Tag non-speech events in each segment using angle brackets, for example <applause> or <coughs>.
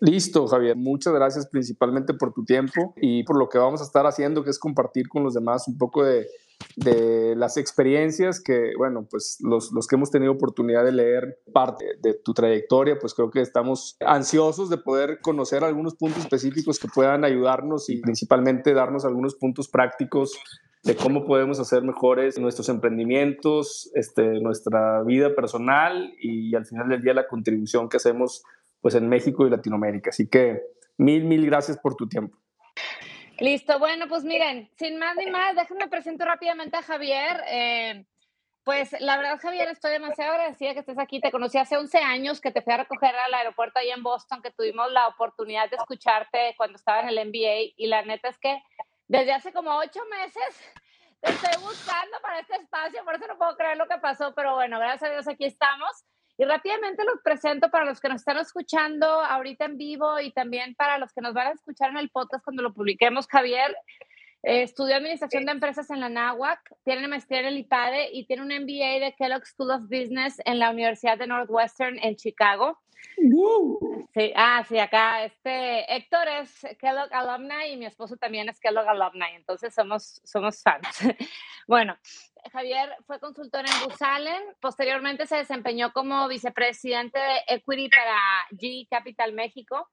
Listo, Javier. Muchas gracias principalmente por tu tiempo y por lo que vamos a estar haciendo, que es compartir con los demás un poco de, de las experiencias que, bueno, pues los, los, que hemos tenido oportunidad de leer parte de tu trayectoria, pues creo que estamos ansiosos de poder conocer algunos puntos específicos que puedan ayudarnos y principalmente darnos algunos puntos prácticos de cómo podemos hacer mejores nuestros emprendimientos, este, nuestra vida personal y al final del día la contribución que hacemos pues en México y Latinoamérica. Así que mil, mil gracias por tu tiempo. Listo, bueno, pues miren, sin más ni más, déjenme presento rápidamente a Javier. Eh, pues la verdad, Javier, estoy demasiado agradecida que estés aquí. Te conocí hace 11 años que te fui a recoger al aeropuerto ahí en Boston, que tuvimos la oportunidad de escucharte cuando estaba en el MBA. Y la neta es que desde hace como ocho meses te estoy buscando para este espacio, por eso no puedo creer lo que pasó, pero bueno, gracias a Dios aquí estamos. Y rápidamente los presento para los que nos están escuchando ahorita en vivo y también para los que nos van a escuchar en el podcast cuando lo publiquemos. Javier eh, estudió Administración de Empresas en la NAWAC, tiene maestría en el IPADE y tiene un MBA de Kellogg School of Business en la Universidad de Northwestern en Chicago. Sí, ah, sí, acá este Héctor es Kellogg alumni y mi esposo también es Kellogg alumni, entonces somos, somos fans. <laughs> bueno, Javier fue consultor en Busalen, posteriormente se desempeñó como vicepresidente de Equity para G Capital México.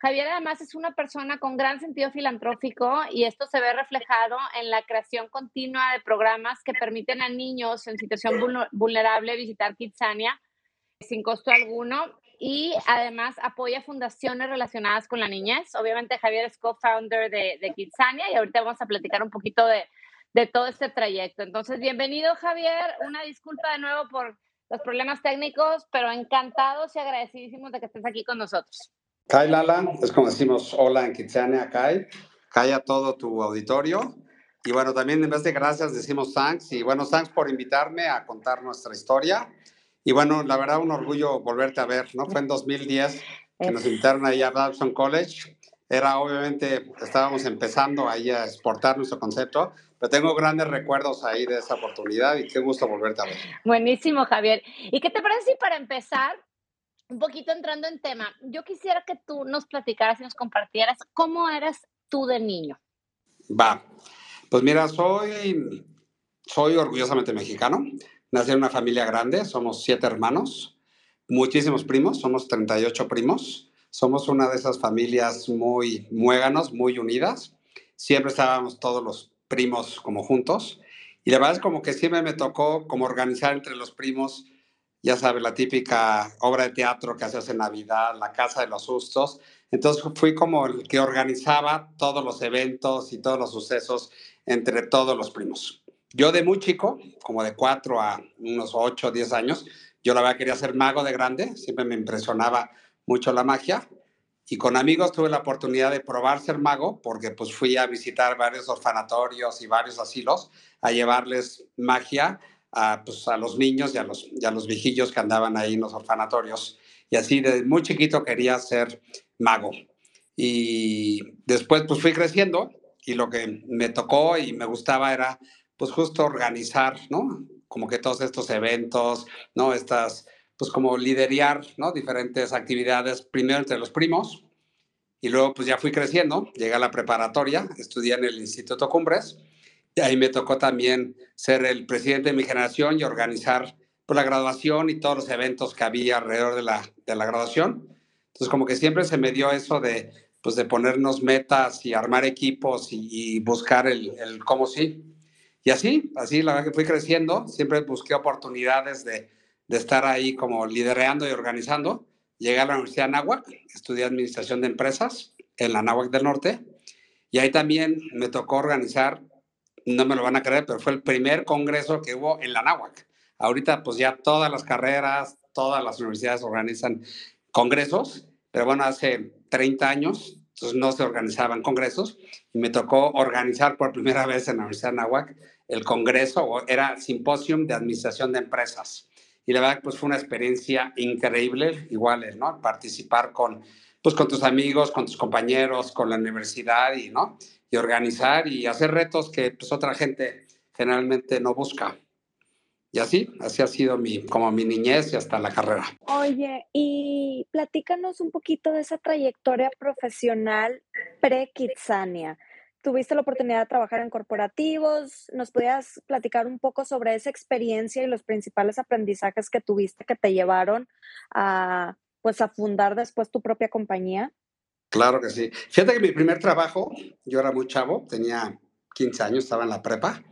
Javier además es una persona con gran sentido filantrófico y esto se ve reflejado en la creación continua de programas que permiten a niños en situación vulnerable visitar Kitsania sin costo alguno y además apoya fundaciones relacionadas con la niñez. Obviamente Javier es co-founder de, de Kitsania y ahorita vamos a platicar un poquito de, de todo este trayecto. Entonces, bienvenido Javier, una disculpa de nuevo por los problemas técnicos, pero encantados y agradecidísimos de que estés aquí con nosotros. Kai Lala, es como decimos hola en Kitsania, Kai. Kai a todo tu auditorio. Y bueno, también en vez de gracias decimos thanks. Y bueno, thanks por invitarme a contar nuestra historia. Y bueno, la verdad, un orgullo volverte a ver, ¿no? Fue en 2010 que nos invitaron ahí a Babson College. Era obviamente, estábamos empezando ahí a exportar nuestro concepto, pero tengo grandes recuerdos ahí de esa oportunidad y qué gusto volverte a ver. Buenísimo, Javier. ¿Y qué te parece si para empezar, un poquito entrando en tema, yo quisiera que tú nos platicaras y nos compartieras cómo eras tú de niño? Va, pues mira, soy, soy orgullosamente mexicano. Nací en una familia grande, somos siete hermanos, muchísimos primos, somos 38 primos. Somos una de esas familias muy muéganos, muy unidas. Siempre estábamos todos los primos como juntos. Y la verdad es como que siempre me tocó como organizar entre los primos, ya sabes, la típica obra de teatro que haces en Navidad, la Casa de los Sustos. Entonces fui como el que organizaba todos los eventos y todos los sucesos entre todos los primos. Yo de muy chico, como de cuatro a unos ocho o diez años, yo la verdad quería ser mago de grande, siempre me impresionaba mucho la magia y con amigos tuve la oportunidad de probar ser mago porque pues fui a visitar varios orfanatorios y varios asilos a llevarles magia a, pues, a los niños y a los, y a los viejillos que andaban ahí en los orfanatorios. Y así desde muy chiquito quería ser mago. Y después pues fui creciendo y lo que me tocó y me gustaba era pues justo organizar, ¿no? Como que todos estos eventos, ¿no? Estas pues como liderar, ¿no? Diferentes actividades, primero entre los primos, y luego pues ya fui creciendo, llegué a la preparatoria, estudié en el Instituto Cumbres, ahí me tocó también ser el presidente de mi generación y organizar pues, la graduación y todos los eventos que había alrededor de la, de la graduación. Entonces como que siempre se me dio eso de, pues, de ponernos metas y armar equipos y, y buscar el, el cómo sí. Y así, así la verdad que fui creciendo, siempre busqué oportunidades de, de estar ahí como liderando y organizando. Llegué a la Universidad de Anáhuac, estudié Administración de Empresas en la Náhuac del Norte. Y ahí también me tocó organizar, no me lo van a creer, pero fue el primer congreso que hubo en la Náhuac. Ahorita pues ya todas las carreras, todas las universidades organizan congresos, pero bueno, hace 30 años entonces no se organizaban congresos y me tocó organizar por primera vez en la Universidad de Nahuac el congreso, era simposium de administración de empresas. Y la verdad, pues fue una experiencia increíble, igual, ¿no? Participar con, pues, con tus amigos, con tus compañeros, con la universidad y, ¿no? Y organizar y hacer retos que pues otra gente generalmente no busca. Y así, así ha sido mi, como mi niñez y hasta la carrera. Oye, y platícanos un poquito de esa trayectoria profesional pre-Kitsania. Tuviste la oportunidad de trabajar en corporativos, ¿nos podías platicar un poco sobre esa experiencia y los principales aprendizajes que tuviste que te llevaron a, pues, a fundar después tu propia compañía? Claro que sí. Fíjate que mi primer trabajo, yo era muy chavo, tenía 15 años, estaba en la prepa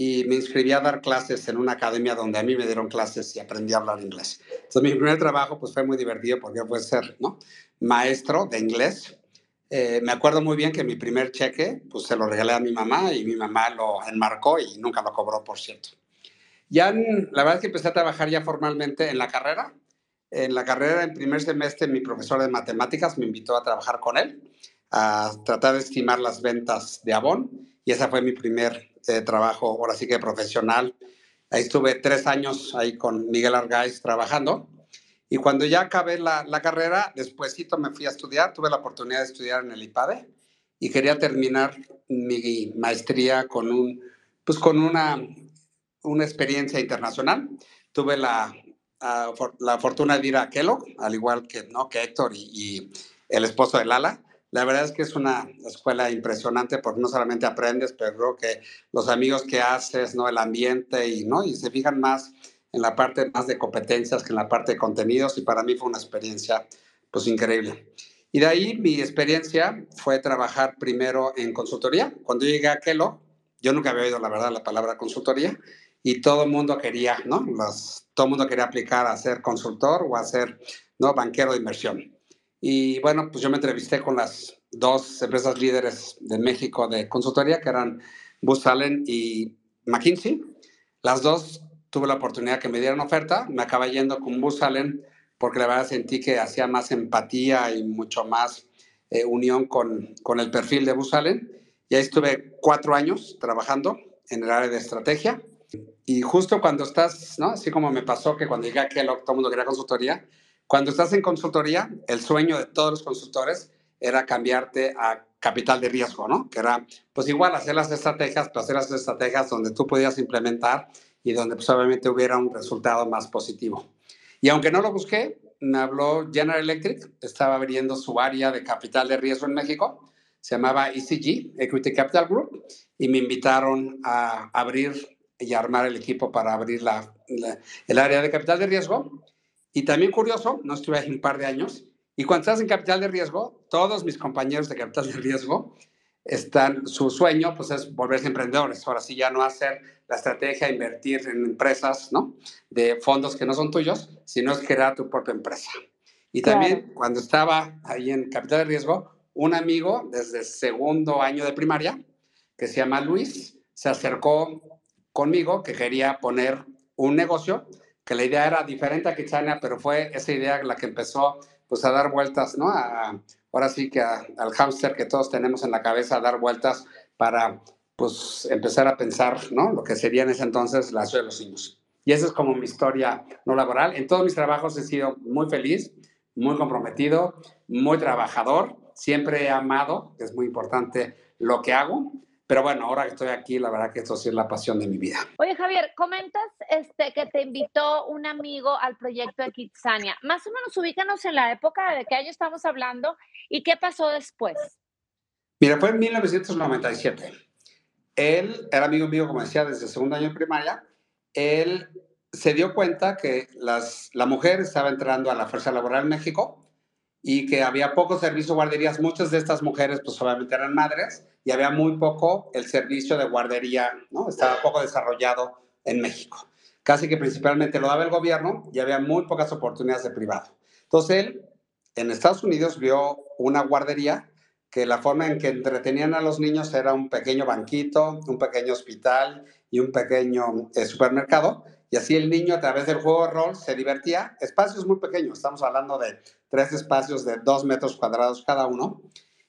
y me inscribí a dar clases en una academia donde a mí me dieron clases y aprendí a hablar inglés. Entonces mi primer trabajo pues fue muy divertido porque fue ser ¿no? maestro de inglés. Eh, me acuerdo muy bien que mi primer cheque pues se lo regalé a mi mamá y mi mamá lo enmarcó y nunca lo cobró, por cierto. Ya la verdad es que empecé a trabajar ya formalmente en la carrera. En la carrera, en primer semestre, mi profesor de matemáticas me invitó a trabajar con él, a tratar de estimar las ventas de Avon y esa fue mi primer eh, trabajo, ahora sí que profesional. Ahí estuve tres años ahí con Miguel Argaiz trabajando. Y cuando ya acabé la, la carrera, despuésito me fui a estudiar, tuve la oportunidad de estudiar en el IPADE y quería terminar mi maestría con, un, pues con una, una experiencia internacional. Tuve la, la fortuna de ir a Kellogg, al igual que, ¿no? que Héctor y, y el esposo de Lala. La verdad es que es una escuela impresionante porque no solamente aprendes, pero creo que los amigos que haces, ¿no? El ambiente y, ¿no? Y se fijan más en la parte más de competencias que en la parte de contenidos y para mí fue una experiencia pues increíble. Y de ahí mi experiencia fue trabajar primero en consultoría. Cuando llegué a Kellogg, yo nunca había oído la verdad la palabra consultoría y todo el mundo quería, ¿no? todo el mundo quería aplicar a ser consultor o a ser, ¿no? Banquero de inversión. Y bueno, pues yo me entrevisté con las dos empresas líderes de México de consultoría, que eran Booz Allen y McKinsey. Las dos tuve la oportunidad que me dieran oferta. Me acabé yendo con Booz Allen porque la verdad sentí que hacía más empatía y mucho más eh, unión con, con el perfil de Booz Allen. Y ahí estuve cuatro años trabajando en el área de estrategia. Y justo cuando estás, ¿no? Así como me pasó que cuando llegué a Kellogg todo el mundo quería consultoría, cuando estás en consultoría, el sueño de todos los consultores era cambiarte a capital de riesgo, ¿no? Que era, pues igual, hacer las estrategias, pero hacer las estrategias donde tú podías implementar y donde pues obviamente hubiera un resultado más positivo. Y aunque no lo busqué, me habló General Electric, estaba abriendo su área de capital de riesgo en México, se llamaba ECG, Equity Capital Group, y me invitaron a abrir y armar el equipo para abrir la, el área de capital de riesgo. Y también curioso, no estuve ahí un par de años, y cuando estás en capital de riesgo, todos mis compañeros de capital de riesgo están, su sueño pues es volverse emprendedores. Ahora sí ya no hacer la estrategia, invertir en empresas, ¿no? De fondos que no son tuyos, sino es crear tu propia empresa. Y también cuando estaba ahí en capital de riesgo, un amigo desde segundo año de primaria, que se llama Luis, se acercó conmigo que quería poner un negocio que la idea era diferente a Kitsania, pero fue esa idea la que empezó pues a dar vueltas, ¿no? A, ahora sí que al hámster que todos tenemos en la cabeza, a dar vueltas para pues empezar a pensar, ¿no? Lo que sería en ese entonces la ciudad de los niños. Y esa es como mi historia no laboral. En todos mis trabajos he sido muy feliz, muy comprometido, muy trabajador. Siempre he amado, es muy importante lo que hago. Pero bueno, ahora que estoy aquí, la verdad que esto sí es la pasión de mi vida. Oye, Javier, comentas este, que te invitó un amigo al proyecto de Kitsania. Más o menos ubícanos en la época de qué año estamos hablando y qué pasó después. Mira, fue en 1997. Él era amigo mío, como decía, desde el segundo año de primaria. Él se dio cuenta que las, la mujer estaba entrando a la fuerza laboral en México y que había poco servicio de guarderías. Muchas de estas mujeres, pues obviamente eran madres y había muy poco el servicio de guardería, ¿no? Estaba poco desarrollado en México. Casi que principalmente lo daba el gobierno y había muy pocas oportunidades de privado. Entonces él en Estados Unidos vio una guardería que la forma en que entretenían a los niños era un pequeño banquito, un pequeño hospital y un pequeño eh, supermercado. Y así el niño a través del juego de rol se divertía. Espacios muy pequeños, estamos hablando de tres espacios de dos metros cuadrados cada uno.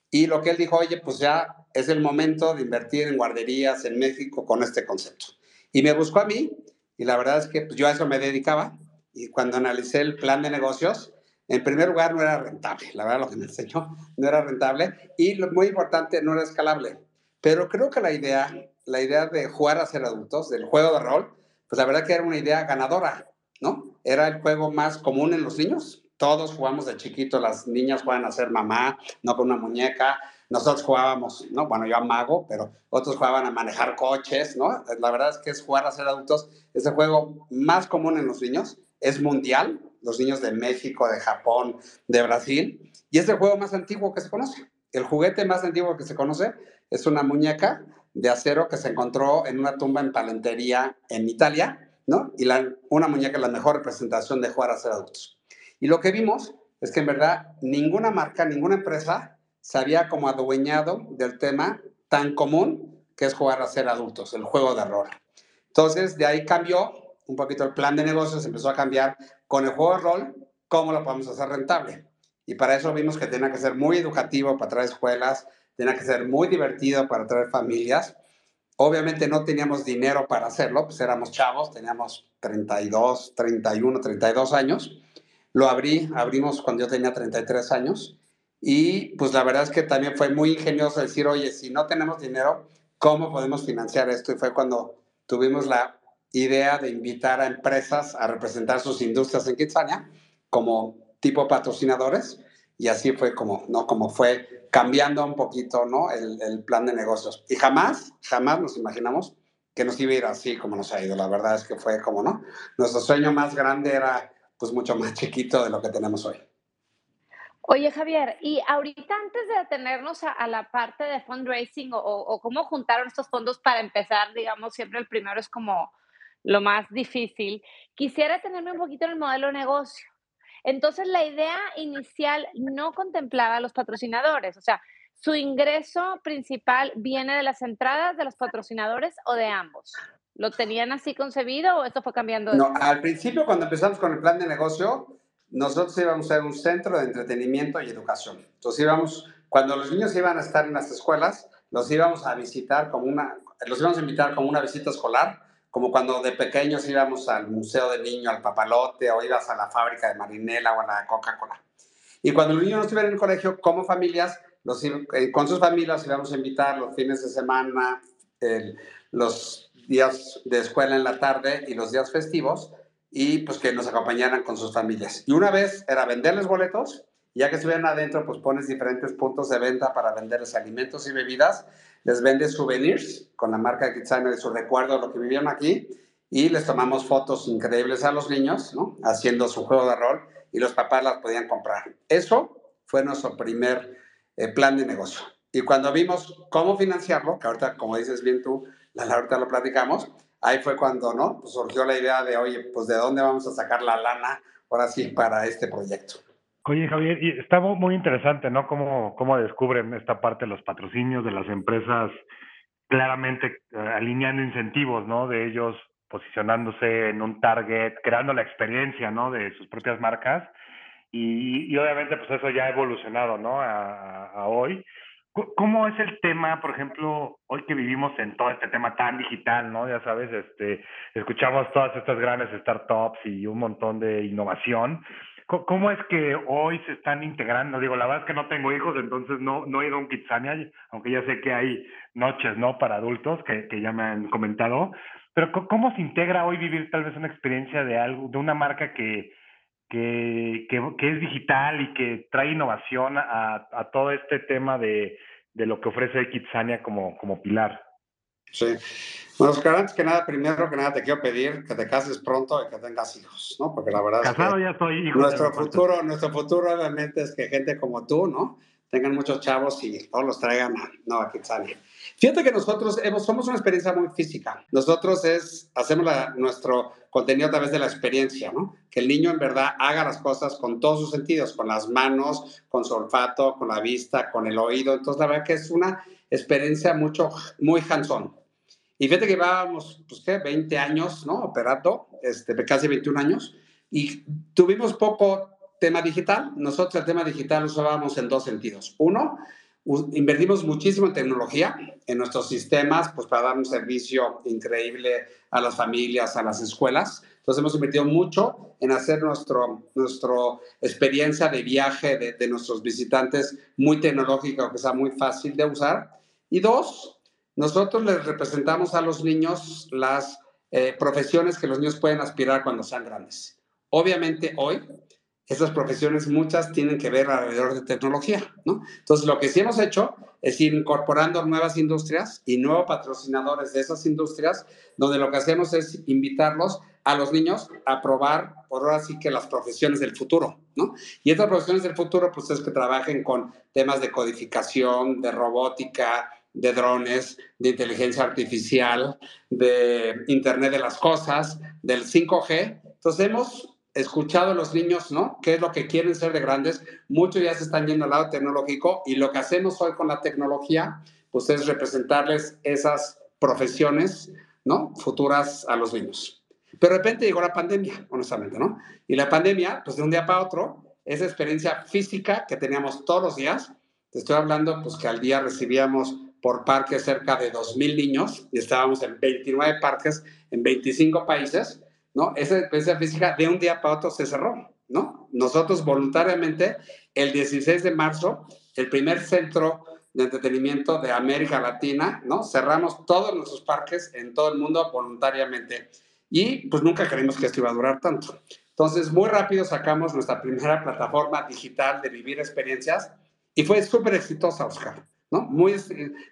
Y lo que él dijo, oye, pues ya es el momento de invertir en guarderías en México con este concepto. Y me buscó a mí y la verdad es que pues, yo a eso me dedicaba. Y cuando analicé el plan de negocios, en primer lugar no era rentable. La verdad lo que me enseñó no era rentable. Y lo muy importante, no era escalable. Pero creo que la idea, la idea de jugar a ser adultos, del juego de rol, pues la verdad que era una idea ganadora, ¿no? Era el juego más común en los niños. Todos jugamos de chiquito, las niñas juegan a ser mamá, no con una muñeca. Nosotros jugábamos, ¿no? Bueno, yo a mago, pero otros jugaban a manejar coches, ¿no? La verdad es que es jugar a ser adultos. Es el juego más común en los niños. Es mundial, los niños de México, de Japón, de Brasil. Y es el juego más antiguo que se conoce. El juguete más antiguo que se conoce es una muñeca de acero que se encontró en una tumba en Palentería en Italia, ¿no? Y la, una muñeca es la mejor representación de jugar a ser adultos. Y lo que vimos es que en verdad ninguna marca, ninguna empresa se había como adueñado del tema tan común que es jugar a ser adultos, el juego de rol. Entonces, de ahí cambió un poquito el plan de negocios, empezó a cambiar con el juego de rol, cómo lo podemos hacer rentable. Y para eso vimos que tenía que ser muy educativo para traer escuelas, tenía que ser muy divertido para traer familias. Obviamente no teníamos dinero para hacerlo, pues éramos chavos, teníamos 32, 31, 32 años. Lo abrí, abrimos cuando yo tenía 33 años y pues la verdad es que también fue muy ingenioso decir, oye, si no tenemos dinero, ¿cómo podemos financiar esto? Y fue cuando tuvimos la idea de invitar a empresas a representar sus industrias en Kitsania como tipo patrocinadores y así fue como, ¿no? Como fue cambiando un poquito ¿no? el, el, plan de negocios. Y jamás, jamás nos imaginamos que nos iba a ir así como nos ha ido. La verdad es que fue como, ¿no? Nuestro sueño más grande era pues mucho más chiquito de lo que tenemos hoy. Oye, Javier, y ahorita antes de detenernos a, a la parte de fundraising o, o, cómo juntaron estos fondos para empezar, digamos, siempre el primero es como lo más difícil, quisiera tenerme un poquito en el modelo de negocio. Entonces, la idea inicial no contemplaba a los patrocinadores, o sea, su ingreso principal viene de las entradas de los patrocinadores o de ambos. ¿Lo tenían así concebido o esto fue cambiando? No, al principio cuando empezamos con el plan de negocio, nosotros íbamos a ser un centro de entretenimiento y educación. Entonces íbamos, cuando los niños iban a estar en las escuelas, los íbamos a visitar como una, los íbamos a invitar como una visita escolar como cuando de pequeños íbamos al Museo del Niño, al Papalote, o ibas a la fábrica de Marinela o a la Coca-Cola. Y cuando los niños no estuvieran en el colegio, como familias, los, eh, con sus familias íbamos a invitar los fines de semana, el, los días de escuela en la tarde y los días festivos, y pues que nos acompañaran con sus familias. Y una vez era venderles boletos, ya que estuvieran adentro, pues pones diferentes puntos de venta para venderles alimentos y bebidas, les vende souvenirs con la marca de Kitsania de su recuerdo de lo que vivieron aquí y les tomamos fotos increíbles a los niños. Haciendo su juego de rol y los papás las podían comprar. Eso fue nuestro primer eh, plan de negocio. Y cuando vimos cómo financiarlo, que ahorita, como dices bien tú, la, ahorita lo platicamos, ahí fue cuando, ¿no? Pues surgió la idea de, oye, pues de dónde vamos a sacar la lana ahora sí para este proyecto. Oye, Javier, y está muy interesante, ¿no? Cómo, cómo descubren esta parte los patrocinios de las empresas claramente eh, alineando incentivos, ¿no? De ellos posicionándose en un target, creando la experiencia, ¿no? De sus propias marcas. Y, y obviamente, pues eso ya ha evolucionado, ¿no? A hoy. ¿Cómo es el tema, por ejemplo, hoy que vivimos en todo este tema tan digital, ¿no? Ya sabes, este, escuchamos todas estas grandes startups y un montón de innovación. ¿Cómo es que hoy se están integrando? Digo, la verdad es que no tengo hijos, entonces no, no he ido a un Kitsania, aunque ya sé que hay noches, ¿no? Para adultos, que, que ya me han comentado. Pero ¿cómo se integra hoy vivir tal vez una experiencia de algo, de una marca que, que, que, que es digital y que trae innovación a, a todo este tema de, de lo que ofrece Kitsania como, como pilar? Sí. Bueno, Oscar, antes que nada, primero que nada te quiero pedir que te cases pronto y que tengas hijos, ¿no? Porque la verdad Casado es que ya soy hijo. Nuestro futuro, nuestro futuro obviamente es que gente como tú, ¿no? tengan muchos chavos y todos los traigan no, a Kitsania. Fíjate que nosotros somos una experiencia muy física. Nosotros es, hacemos nuestro contenido a través de la experiencia, ¿no? Que el niño en verdad haga las cosas con todos sus sentidos, con las manos, con su olfato, con la vista, con el oído. Entonces, la verdad que es una experiencia mucho, muy hands-on. Y fíjate que llevábamos, pues, ¿qué? 20 años, ¿no? Operando, este, casi 21 años. Y tuvimos poco tema digital. Nosotros el tema digital lo usábamos en dos sentidos. Uno, invertimos muchísimo en tecnología, en nuestros sistemas, pues para dar un servicio increíble a las familias, a las escuelas. Entonces hemos invertido mucho en hacer nuestro, nuestro experiencia de viaje de, de nuestros visitantes muy tecnológica, que sea muy fácil de usar. Y dos, nosotros les representamos a los niños las eh, profesiones que los niños pueden aspirar cuando sean grandes. Obviamente hoy esas profesiones muchas tienen que ver alrededor de tecnología, ¿no? Entonces, lo que sí hemos hecho es ir incorporando nuevas industrias y nuevos patrocinadores de esas industrias, donde lo que hacemos es invitarlos a los niños a probar, por ahora sí que las profesiones del futuro, ¿no? Y estas profesiones del futuro, pues es que trabajen con temas de codificación, de robótica, de drones, de inteligencia artificial, de Internet de las Cosas, del 5G. Entonces, hemos escuchado a los niños, ¿no? ¿Qué es lo que quieren ser de grandes? Muchos ya se están yendo al lado tecnológico y lo que hacemos hoy con la tecnología, pues es representarles esas profesiones, ¿no? Futuras a los niños. Pero de repente llegó la pandemia, honestamente, ¿no? Y la pandemia, pues de un día para otro, esa experiencia física que teníamos todos los días, te estoy hablando, pues que al día recibíamos por parque cerca de 2.000 niños y estábamos en 29 parques en 25 países, ¿no? Esa experiencia física de un día para otro se cerró, ¿no? Nosotros voluntariamente, el 16 de marzo, el primer centro de entretenimiento de América Latina, ¿no? Cerramos todos nuestros parques en todo el mundo voluntariamente. Y pues nunca creímos que esto iba a durar tanto. Entonces, muy rápido sacamos nuestra primera plataforma digital de vivir experiencias y fue súper exitosa, Oscar. ¿no? Muy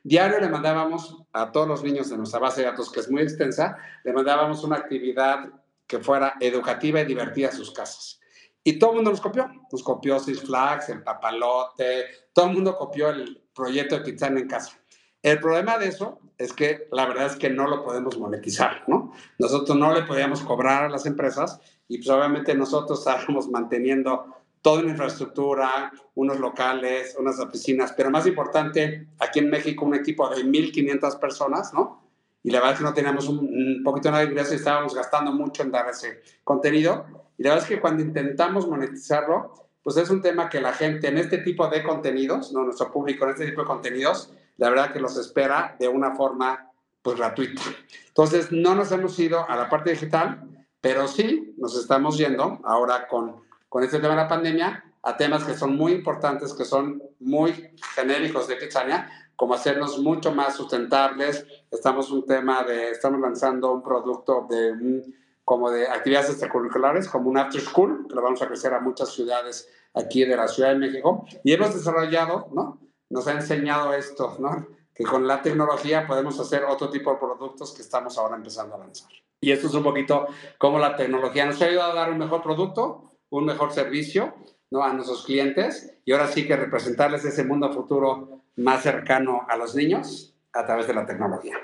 diario le mandábamos a todos los niños de nuestra base de datos, que es muy extensa, le mandábamos una actividad que fuera educativa y divertida sus casas. Y todo el mundo nos copió. Nos copió Six Flags, el papalote, todo el mundo copió el proyecto de Kitsania en casa. El problema de eso es que la verdad es que no lo podemos monetizar, ¿no? Nosotros no le podíamos cobrar a las empresas y pues obviamente nosotros estábamos manteniendo toda una infraestructura, unos locales, unas oficinas, pero más importante, aquí en México un equipo de 1.500 personas, ¿no? Y la verdad es que no teníamos un, poquito nada de ingreso y estábamos gastando mucho en dar ese contenido. Y la verdad es que cuando intentamos monetizarlo, pues es un tema que la gente en este tipo de contenidos, no nuestro público en este tipo de contenidos, la verdad que los espera de una forma pues gratuita. Entonces, no nos hemos ido a la parte digital, pero sí nos estamos yendo ahora con, con este tema de la pandemia a temas que son muy importantes, que son muy genéricos de Kitsania, como hacernos mucho más sustentables. Estamos un tema de, estamos lanzando un producto de como de actividades extracurriculares, como un after school, que lo vamos a crecer a muchas ciudades aquí de la Ciudad de México. Y hemos desarrollado, ¿no? Nos ha enseñado esto, ¿no? Que con la tecnología podemos hacer otro tipo de productos que estamos ahora empezando a lanzar. Y esto es un poquito cómo la tecnología nos ha ayudado a dar un mejor producto, un mejor servicio, ¿no? A nuestros clientes y ahora sí que representarles ese mundo futuro más cercano a los niños a través de la tecnología.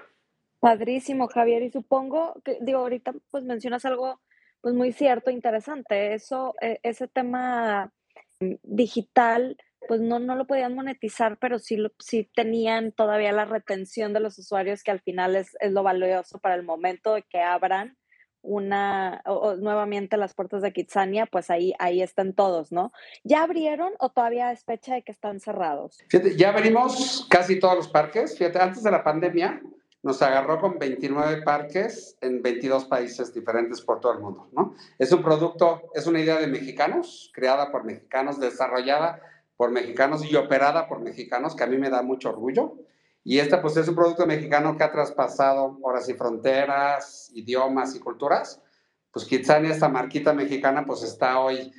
Padrísimo, Javier. Y supongo que, digo, ahorita pues mencionas algo pues muy cierto, interesante. Eso, e, ese tema digital, pues no, no lo podían monetizar, pero sí, lo, sí tenían todavía la retención de los usuarios, que al final es, es lo valioso para el momento de que abran una, o, nuevamente las puertas de Kitsania, pues ahí, ahí están todos, ¿no? ¿Ya abrieron o todavía es fecha de que están cerrados? Ya abrimos casi todos los parques. Fíjate, antes de la pandemia nos agarró con 29 parques en 22 países diferentes por todo el mundo, ¿no? Es un producto, es una idea de mexicanos, creada por mexicanos, desarrollada por mexicanos y operada por mexicanos, que a mí me da mucho orgullo. Y este pues es un producto mexicano que ha traspasado horas y fronteras, idiomas y culturas. Pues Kitsania, esta marquita mexicana, pues está hoy,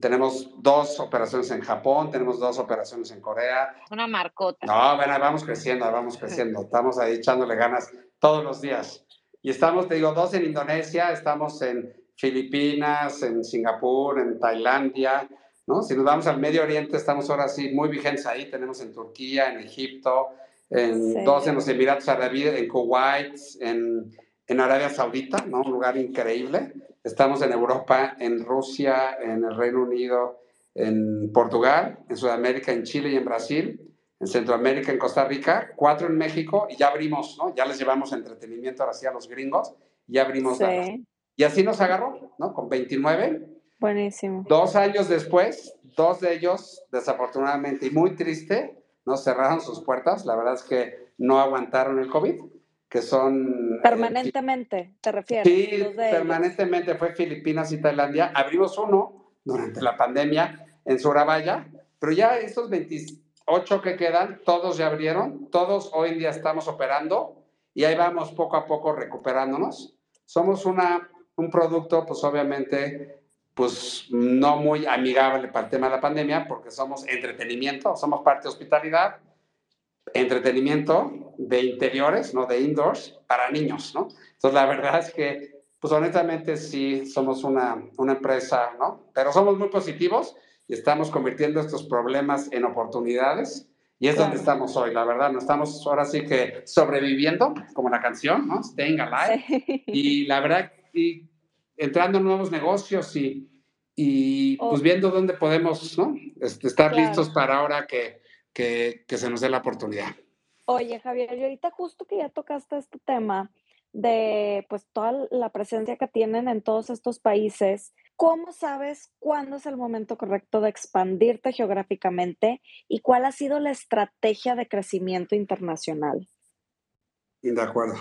tenemos dos operaciones en Japón, tenemos dos operaciones en Corea. Una marcota. No, bueno, vamos creciendo, vamos creciendo. Estamos ahí echándole ganas todos los días. Y estamos, te digo, dos en Indonesia, estamos en Filipinas, en Singapur, en Tailandia, ¿no? Si nos vamos al Medio Oriente, estamos ahora sí muy vigentes ahí. Tenemos en Turquía, en Egipto, en Sí. dos en los Emiratos Árabes, en Kuwait, en, en Arabia Saudita, ¿no? Un lugar increíble. Estamos en Europa, en Rusia, en el Reino Unido, en Portugal, en Sudamérica, en Chile y en Brasil, en Centroamérica, en Costa Rica, cuatro en México y ya abrimos, ¿no? Ya les llevamos entretenimiento ahora sí a los gringos, ya abrimos. Sí, Y así nos agarró, ¿no? Con 29. buenísimo. Dos años después, dos de ellos, desafortunadamente y muy triste, no cerraron sus puertas. La verdad es que no aguantaron el COVID, que son... eh, Permanentemente, ¿te refieres? Sí, permanentemente fue Filipinas y Tailandia. Abrimos uno durante la pandemia en Surabaya, pero ya estos 28 que quedan, todos ya abrieron, todos hoy en día estamos operando y ahí vamos poco a poco recuperándonos. Somos una, un producto, pues obviamente, pues no muy amigable para el tema de la pandemia, porque somos entretenimiento, somos parte de hospitalidad, entretenimiento de interiores, no de indoors, para niños, ¿no? Entonces, la verdad es que, pues honestamente, sí, somos una, una empresa, ¿no? Pero somos muy positivos y estamos convirtiendo estos problemas en oportunidades. Y es donde estamos hoy, la verdad. No estamos ahora sí que sobreviviendo, como la canción, ¿no? Staying alive. Sí. Y la verdad, y entrando en nuevos negocios y, y Oh. pues viendo dónde podemos, ¿no? Este, estar Claro. listos para ahora que, que, que se nos dé la oportunidad. Oye, Javier, y ahorita justo que ya tocaste este tema de pues toda la presencia que tienen en todos estos países, ¿cómo sabes cuándo es el momento correcto de expandirte geográficamente y cuál ha sido la estrategia de crecimiento internacional? De acuerdo.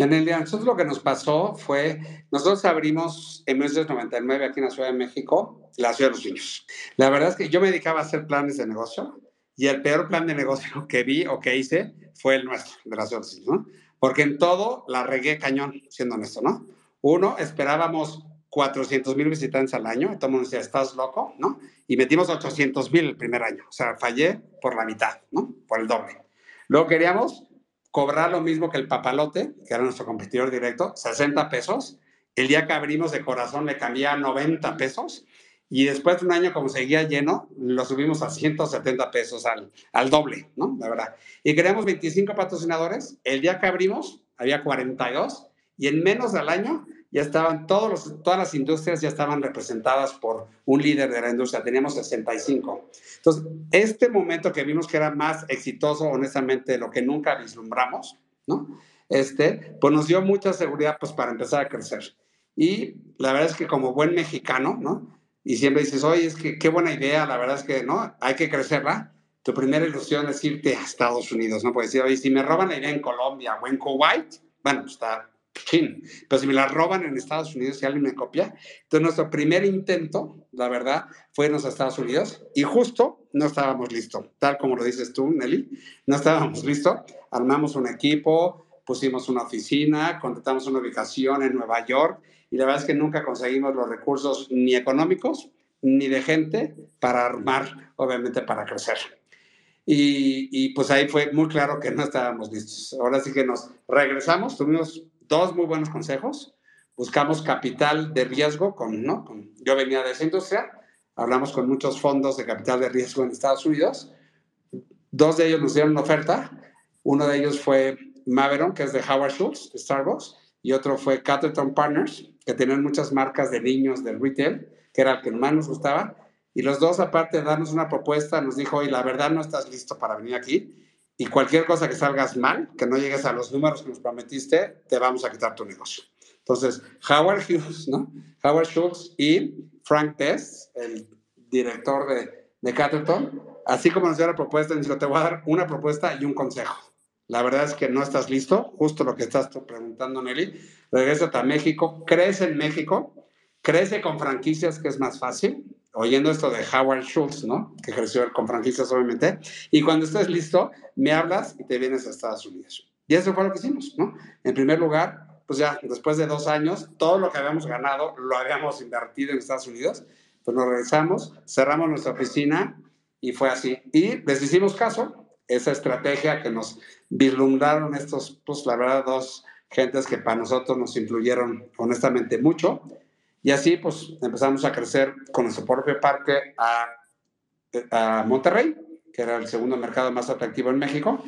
Yanelia, nosotros lo que nos pasó fue, nosotros abrimos en 1999 aquí en la Ciudad de México, la Ciudad de los Niños. La verdad es que yo me dedicaba a hacer planes de negocio y el peor plan de negocio <laughs> que vi o que hice fue el nuestro, de la Ciudad de los Niños, ¿no? Porque en todo la regué cañón, siendo honesto, ¿no? Uno, esperábamos 400 mil visitantes al año, y todo el mundo decía, estás loco, ¿no? Y metimos 800 mil el primer año, o sea, fallé por la mitad, ¿no? Por el doble. Luego queríamos cobrar lo mismo que el papalote, que era nuestro competidor directo, 60 pesos. El día que abrimos de corazón le cambié a 90 pesos. Y después de un año, como seguía lleno, lo subimos a 170 pesos al, al doble, ¿no? La verdad. Y queríamos 25 patrocinadores. El día que abrimos, había 42. Y en menos del año, ya estaban todas las industrias ya estaban representadas por un líder de la industria. Teníamos 65. Entonces, este momento que vimos que era más exitoso, honestamente, de lo que nunca vislumbramos, ¿no? Este, pues nos dio mucha seguridad pues, para empezar a crecer. Y la verdad es que como buen mexicano, ¿no? Y siempre dices, oye, es que qué buena idea, la verdad es que, ¿no? Hay que crecerla. Tu primera ilusión es irte a Estados Unidos, ¿no? Puedes decir, oye, si me roban la idea en Colombia o en Kuwait, bueno, pues está chin. Si me la roban en Estados Unidos, si alguien me copia. Entonces, nuestro primer intento, la verdad, fue irnos a Estados Unidos y justo no estábamos listos. Tal como lo dices tú, Nelly, no estábamos listos. Armamos un equipo, pusimos una oficina, contratamos una ubicación en Nueva York y la verdad es que nunca conseguimos los recursos ni económicos ni de gente para armar, obviamente, para crecer. Y, y, pues ahí fue muy claro que no estábamos listos. Ahora sí que nos regresamos, tuvimos dos muy buenos consejos, buscamos capital de riesgo, con, ¿no? Con, yo venía de esa industria, hablamos con muchos fondos de capital de riesgo en Estados Unidos, dos de ellos nos dieron una oferta, uno de ellos fue Maveron, que es de Howard Schultz, de Starbucks, y otro fue Catterton Partners, que tenían muchas marcas de niños del retail, que era el que más nos gustaba, y los dos, aparte de darnos una propuesta, nos dijo, oye, la verdad no estás listo para venir aquí, y cualquier cosa que salgas mal, que no llegues a los números que nos prometiste, te vamos a quitar tu negocio. Entonces, Howard Hughes, ¿no? Howard Schultz y Frank Test, el director de, de Catterton, así como nos dio la propuesta, nos dijo, te voy a dar una propuesta y un consejo. La verdad es que no estás listo, justo lo que estás preguntando, Nelly. Regrésate a México, crece en México, crece con franquicias, que es más fácil, oyendo esto de Howard Schultz, ¿no? Que creció con franquicias, obviamente. Y cuando estés listo, me hablas y te vienes a Estados Unidos. Y eso fue lo que hicimos, ¿no? En primer lugar, pues ya, después de dos años, todo lo que habíamos ganado lo habíamos invertido en Estados Unidos. Pues nos regresamos, cerramos nuestra oficina y fue así. Y les hicimos caso, esa estrategia que nos vislumbraron estos, pues la verdad, dos gentes que para nosotros nos influyeron honestamente mucho. Y así pues empezamos a crecer con nuestro propio parque a, a Monterrey, que era el segundo mercado más atractivo en México,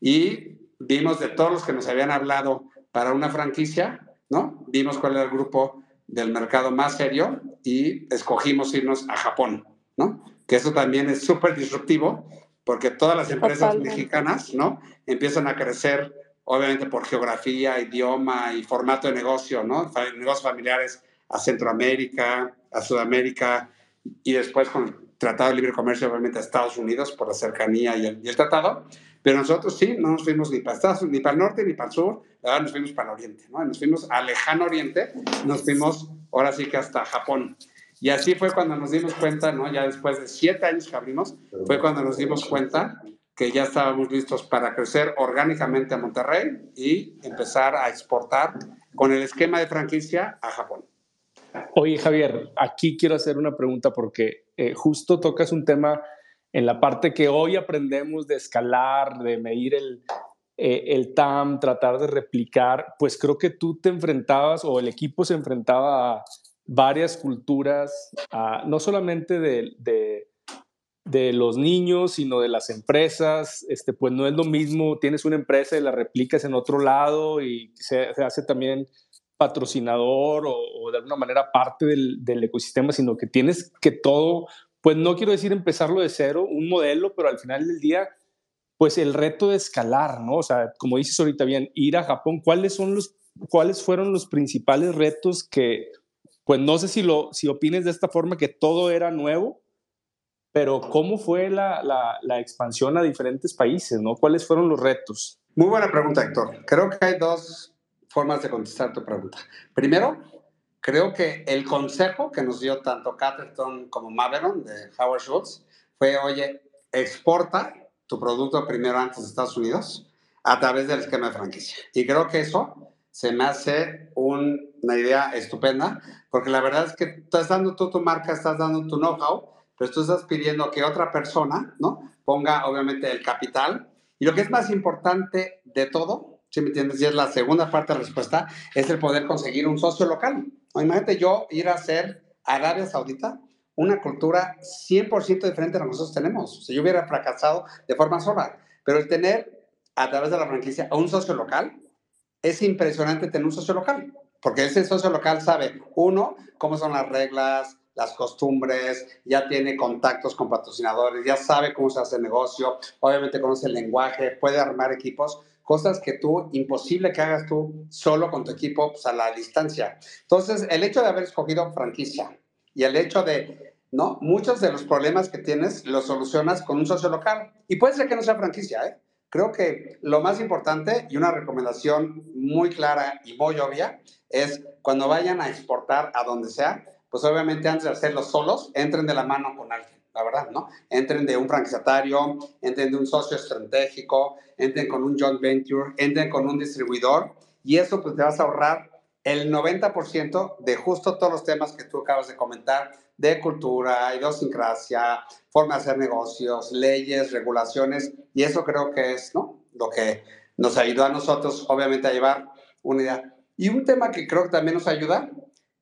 y vimos de todos los que nos habían hablado para una franquicia, ¿no? Vimos cuál era el grupo del mercado más serio y escogimos irnos a Japón, ¿no? Que eso también es súper disruptivo porque todas las empresas mexicanas, ¿no? Empiezan a crecer, obviamente por geografía, idioma y formato de negocio, ¿no? Negocios familiares a Centroamérica, a Sudamérica y después con el Tratado de Libre Comercio, obviamente a Estados Unidos por la cercanía y el, y el tratado. Pero nosotros sí, no nos fuimos ni para, Estados, ni para el norte ni para el sur, ahora nos fuimos para el oriente, ¿no? Nos fuimos al lejano oriente, nos fuimos ahora sí que hasta Japón. Y así fue cuando nos dimos cuenta, ¿no? Ya después de siete años que abrimos, fue cuando nos dimos cuenta que ya estábamos listos para crecer orgánicamente a Monterrey y empezar a exportar con el esquema de franquicia a Japón. Oye, Javier, aquí quiero hacer una pregunta porque eh, justo tocas un tema en la parte que hoy aprendemos de escalar, de medir el, eh, el TAM, tratar de replicar, pues creo que tú te enfrentabas o el equipo se enfrentaba a varias culturas, no solamente de, de, los niños, sino de las empresas. Este, pues no es lo mismo, tienes una empresa y la replicas en otro lado y se hace también patrocinador o, de alguna manera parte del, del ecosistema, sino que tienes que todo pues no quiero decir empezarlo de cero, un modelo, pero al final del día, pues el reto de escalar, ¿no? O sea, como dices ahorita bien, ir a Japón, ¿cuáles son los, cuáles fueron los principales retos que, pues no sé si lo, si opines de esta forma, que todo era nuevo, pero ¿cómo fue la, la, la expansión a diferentes países, ¿no? ¿Cuáles fueron los retos? Muy buena pregunta, Héctor. Creo que hay dos formas de contestar tu pregunta. Primero, creo que el consejo que nos dio tanto Catterton como Maveron de Howard Schultz fue, oye, exporta tu producto primero antes de Estados Unidos a través del esquema de franquicia. Y creo que eso se me hace un, una idea estupenda, porque la verdad es que estás dando tú tu marca, estás dando tu know-how, pero tú estás pidiendo que otra persona, ¿no? Ponga obviamente el capital. Y lo que es más importante de todo, si me entiendes, y es la segunda parte de la respuesta, es el poder conseguir un socio local. Imagínate yo ir a hacer Arabia Saudita, una cultura 100% diferente a la que nosotros tenemos. Si yo hubiera fracasado de forma sola, pero el tener a través de la franquicia a un socio local, es impresionante tener un socio local, porque ese socio local sabe, uno, cómo son las reglas, las costumbres, ya tiene contactos con patrocinadores, ya sabe cómo se hace el negocio, obviamente conoce el lenguaje, puede armar equipos cosas que tú, imposible que hagas tú solo con tu equipo pues, a la distancia. Entonces, el hecho de haber escogido franquicia y el hecho de, ¿no? Muchos de los problemas que tienes los solucionas con un socio local. Y puede ser que no sea franquicia, ¿eh? Creo que lo más importante y una recomendación muy clara y muy obvia es cuando vayan a exportar a donde sea, pues obviamente antes de hacerlo solos, entren de la mano con alguien la verdad, ¿no? Entren de un franquiciatario, entren de un socio estratégico, entren con un joint venture, entren con un distribuidor y eso pues te vas a ahorrar el 90% de justo todos los temas que tú acabas de comentar, de cultura, idiosincrasia, forma de hacer negocios, leyes, regulaciones, y eso creo que es ¿no? lo que nos ayudó a nosotros, obviamente, a llevar una idea. Y un tema que creo que también nos ayuda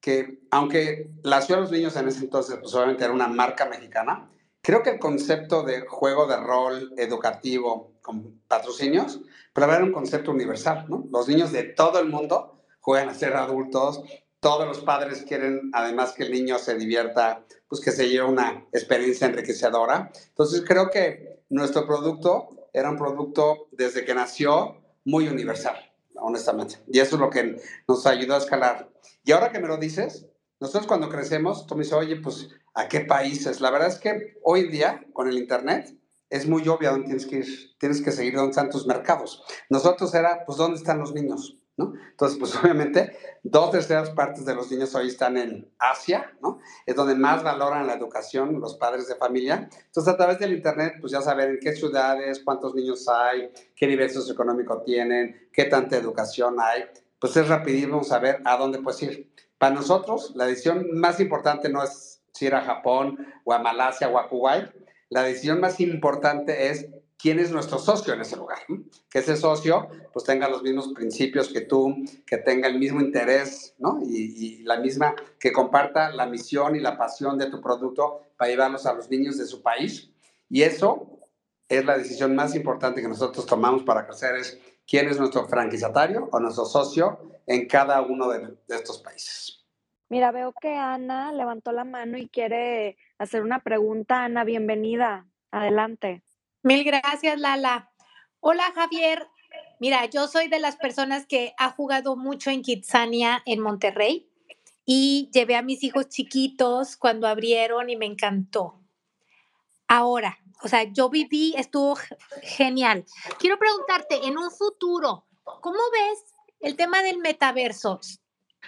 que aunque la Ciudad de los Niños en ese entonces pues era una marca mexicana, creo que el concepto de juego de rol educativo con patrocinios, pero era un concepto universal. Los niños de todo el mundo juegan a ser adultos, todos los padres quieren además que el niño se divierta, pues que se lleve una experiencia enriquecedora. Entonces creo que nuestro producto era un producto desde que nació muy universal honestamente. Y eso es lo que nos ayudó a escalar. Y ahora que me lo dices, nosotros cuando crecemos, tú me dices, oye, pues, ¿a qué países? La verdad es que hoy en día, con el Internet, es muy obvio dónde tienes que ir, tienes que seguir dónde están tus mercados. Nosotros era, pues, ¿dónde están los niños? ¿No? Entonces, pues <laughs> obviamente, dos terceras partes de los niños hoy están en Asia, ¿no? Es donde más valoran la educación los padres de familia. Entonces, a través del Internet, pues ya saber en qué ciudades, cuántos niños hay, qué nivel socioeconómico tienen, qué tanta educación hay. Pues es rapidísimo saber a dónde puedes ir. Para nosotros, la decisión más importante no es si ir a Japón o a Malasia o a Kuwait. La decisión más importante es quién es nuestro socio en ese lugar. Que ese socio pues tenga los mismos principios que tú, que tenga el mismo interés, ¿no? Y, la misma, que comparta la misión y la pasión de tu producto para llevarlos a los niños de su país. Y eso es la decisión más importante que nosotros tomamos para crecer, es quién es nuestro franquiciatario o nuestro socio en cada uno de, de estos países. Mira, veo que Ana levantó la mano y quiere hacer una pregunta. Ana, bienvenida. Adelante. Mil gracias, Lala. Hola, Javier. Mira, yo soy de las personas que ha jugado mucho en Kitsania en Monterrey y llevé a mis hijos chiquitos cuando abrieron y me encantó. Ahora, o sea, yo viví, estuvo genial. Quiero preguntarte, en un futuro, ¿cómo ves el tema del metaverso?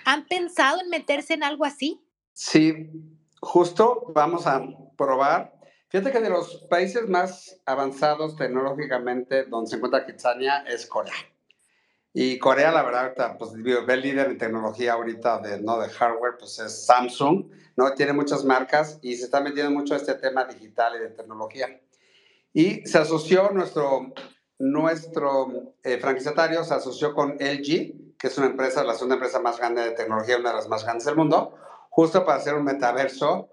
¿Han pensado en meterse en algo así? Sí, justo vamos a probar Fíjate que de los países más avanzados tecnológicamente donde se encuentra Kitsania es Corea. Y Corea, la verdad, pues ve líder en tecnología ahorita de, ¿no? de hardware, pues es Samsung, ¿no? Tiene muchas marcas y se está metiendo mucho a este tema digital y de tecnología. Y se asoció nuestro, nuestro eh, franquiciatario, se asoció con LG, que es una empresa, la segunda empresa más grande de tecnología, una de las más grandes del mundo, justo para hacer un metaverso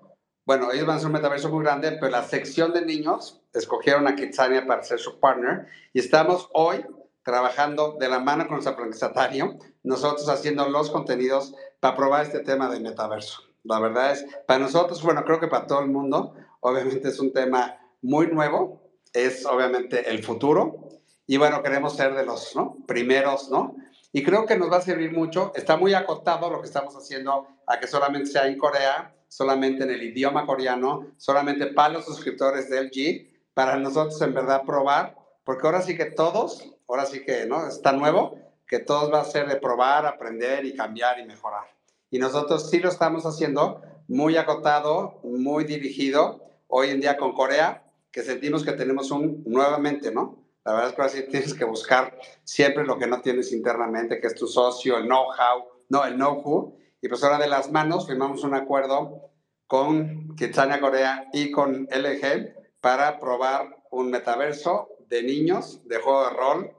bueno, ellos van a ser un metaverso muy grande, pero la sección de niños escogieron a Kitsania para ser su partner y estamos hoy trabajando de la mano con nuestro franquiciatario, nosotros haciendo los contenidos para probar este tema de metaverso. La verdad es, para nosotros, bueno, creo que para todo el mundo, obviamente es un tema muy nuevo, es obviamente el futuro y bueno, queremos ser de los primeros, ¿no? Y creo que nos va a servir mucho, está muy acotado lo que estamos haciendo a que solamente sea en Corea, solamente en el idioma coreano, solamente para los suscriptores de LG, para nosotros en verdad probar, porque ahora sí que todos, ahora sí que no está nuevo, que todos va a ser de probar, aprender y cambiar y mejorar. Y nosotros sí lo estamos haciendo muy acotado, muy dirigido, hoy en día con Corea, que sentimos que tenemos un nuevamente, ¿no? La verdad es que ahora sí tienes que buscar siempre lo que no tienes internamente, que es tu socio, el know-how, no, el know-who, y pues ahora de las manos firmamos un acuerdo con Kitsania Corea y con LG para probar un metaverso de niños de juego de rol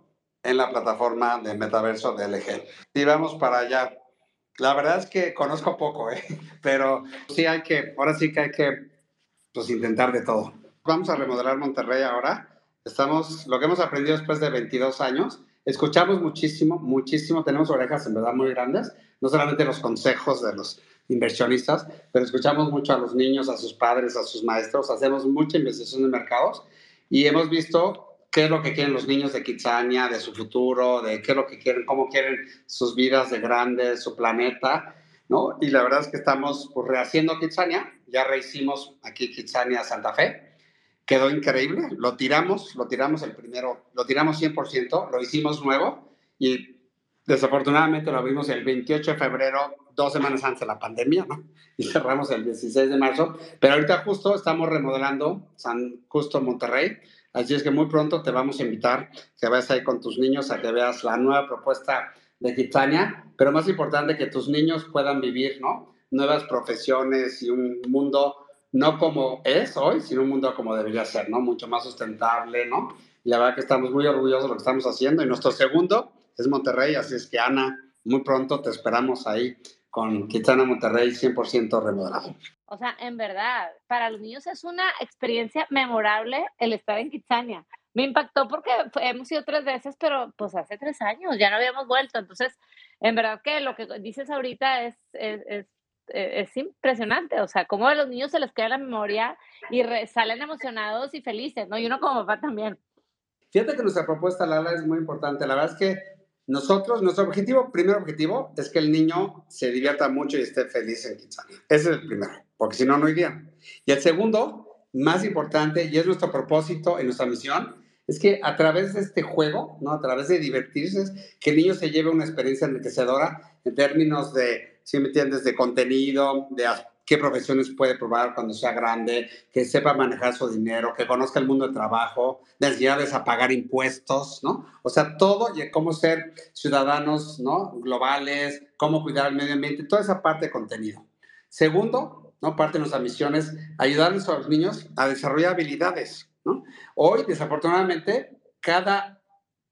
en la plataforma de metaverso de LG. Y vamos para allá. La verdad es que conozco poco, ¿eh? <laughs> pero sí hay que, ahora sí que hay que pues, intentar de todo. Vamos a remodelar Monterrey ahora. Estamos, lo que hemos aprendido después de 22 años, escuchamos muchísimo, muchísimo, tenemos orejas en verdad muy grandes. No solamente los consejos de los inversionistas, pero escuchamos mucho a los niños, a sus padres, a sus maestros, hacemos mucha investigación de mercados y hemos visto qué es lo que quieren los niños de Kitsania, de su futuro, de qué es lo que quieren, cómo quieren sus vidas de grandes, su planeta, ¿no? Y la verdad es que estamos pues, rehaciendo Kitsania, ya rehicimos aquí Kitsania Santa Fe, quedó increíble, lo tiramos, lo tiramos el primero, lo tiramos 100%, lo hicimos nuevo y Desafortunadamente lo vimos el 28 de febrero, dos semanas antes de la pandemia, ¿no? <laughs> Y cerramos el 16 de marzo. Pero ahorita justo estamos remodelando San Justo Monterrey. Así es que muy pronto te vamos a invitar que vayas ahí con tus niños a que veas la nueva propuesta de Kitsania. Pero más importante, que tus niños puedan vivir, ¿no? Nuevas profesiones y un mundo no como es hoy, sino un mundo como debería ser, ¿no? Mucho más sustentable, ¿no? Y la verdad que estamos muy orgullosos de lo que estamos haciendo. Y nuestro segundo es Monterrey, así es que Ana, muy pronto te esperamos ahí con Kitsana Monterrey 100% remodelado. O sea, en verdad, para los niños es una experiencia memorable el estar en Kitsania. Me impactó porque hemos ido tres veces, pero pues hace tres años, ya no habíamos vuelto. Entonces, en verdad que lo que dices ahorita es, impresionante. O sea, cómo a los niños se les queda la memoria y salen emocionados y felices, ¿no? Y uno como papá también. Fíjate que nuestra propuesta, Lala, es muy importante. La verdad es que nosotros, nuestro objetivo, primer objetivo, es que el niño se divierta mucho y esté feliz en Kitsania. Ese es el primero, porque si no, no iría. Y el segundo, más importante, y es nuestro propósito y nuestra misión, es que a través de este juego, ¿no? a través de divertirse, que el niño se lleve una experiencia enriquecedora en términos de, si me entiendes, de contenido, de qué profesiones puede probar cuando sea grande, que sepa manejar su dinero, que conozca el mundo del trabajo, necesidades a pagar impuestos, ¿no? O sea, todo y cómo ser ciudadanos, ¿no? Globales, cómo cuidar el medio ambiente, toda esa parte de contenido. Segundo, ¿no? Parte de nuestra misión es ayudarles a los niños a desarrollar habilidades, ¿no? Hoy, desafortunadamente, cada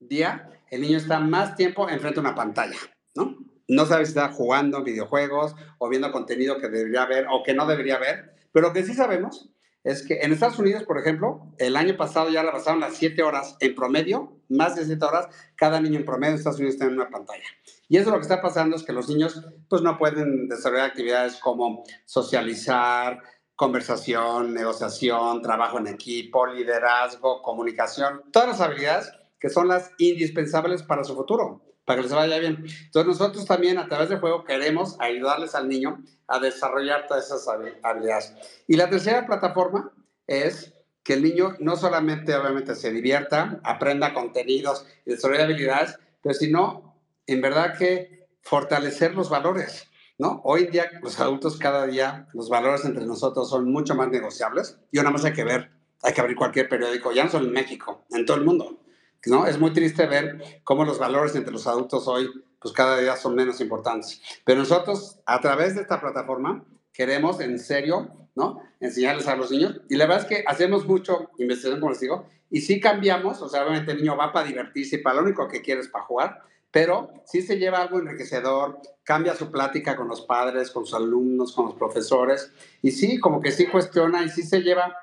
día el niño está más tiempo enfrente de una pantalla, ¿no? No sabe si está jugando videojuegos o viendo contenido que debería ver o que no debería ver, pero lo que sí sabemos es que en Estados Unidos, por ejemplo, el año pasado ya le pasaron las 7 horas en promedio, más de 7 horas, cada niño en promedio en Estados Unidos está en una pantalla. Y eso lo que está pasando es que los niños pues no pueden desarrollar actividades como socializar, conversación, negociación, trabajo en equipo, liderazgo, comunicación, todas las habilidades que son las indispensables para su futuro, para que les vaya bien. Entonces nosotros también a través del juego queremos ayudarles al niño a desarrollar todas esas habilidades. Y la tercera plataforma es que el niño no solamente obviamente se divierta, aprenda contenidos y desarrolle habilidades, pero sino en verdad que fortalecer los valores. ¿No? Hoy en día los adultos cada día, los valores entre nosotros son mucho más negociables y nada más hay que ver, hay que abrir cualquier periódico, ya no solo en México, en todo el mundo. ¿No? Es muy triste ver cómo los valores entre los adultos hoy, pues cada día son menos importantes. Pero nosotros, a través de esta plataforma, queremos en serio, ¿no? Enseñarles a los niños. Y la verdad es que hacemos mucho investigación, como les digo, y sí cambiamos, o sea, obviamente el niño va para divertirse para lo único que quiere es para jugar, pero sí se lleva algo enriquecedor, cambia su plática con los padres, con sus alumnos, con los profesores, y sí, como que sí cuestiona y sí se lleva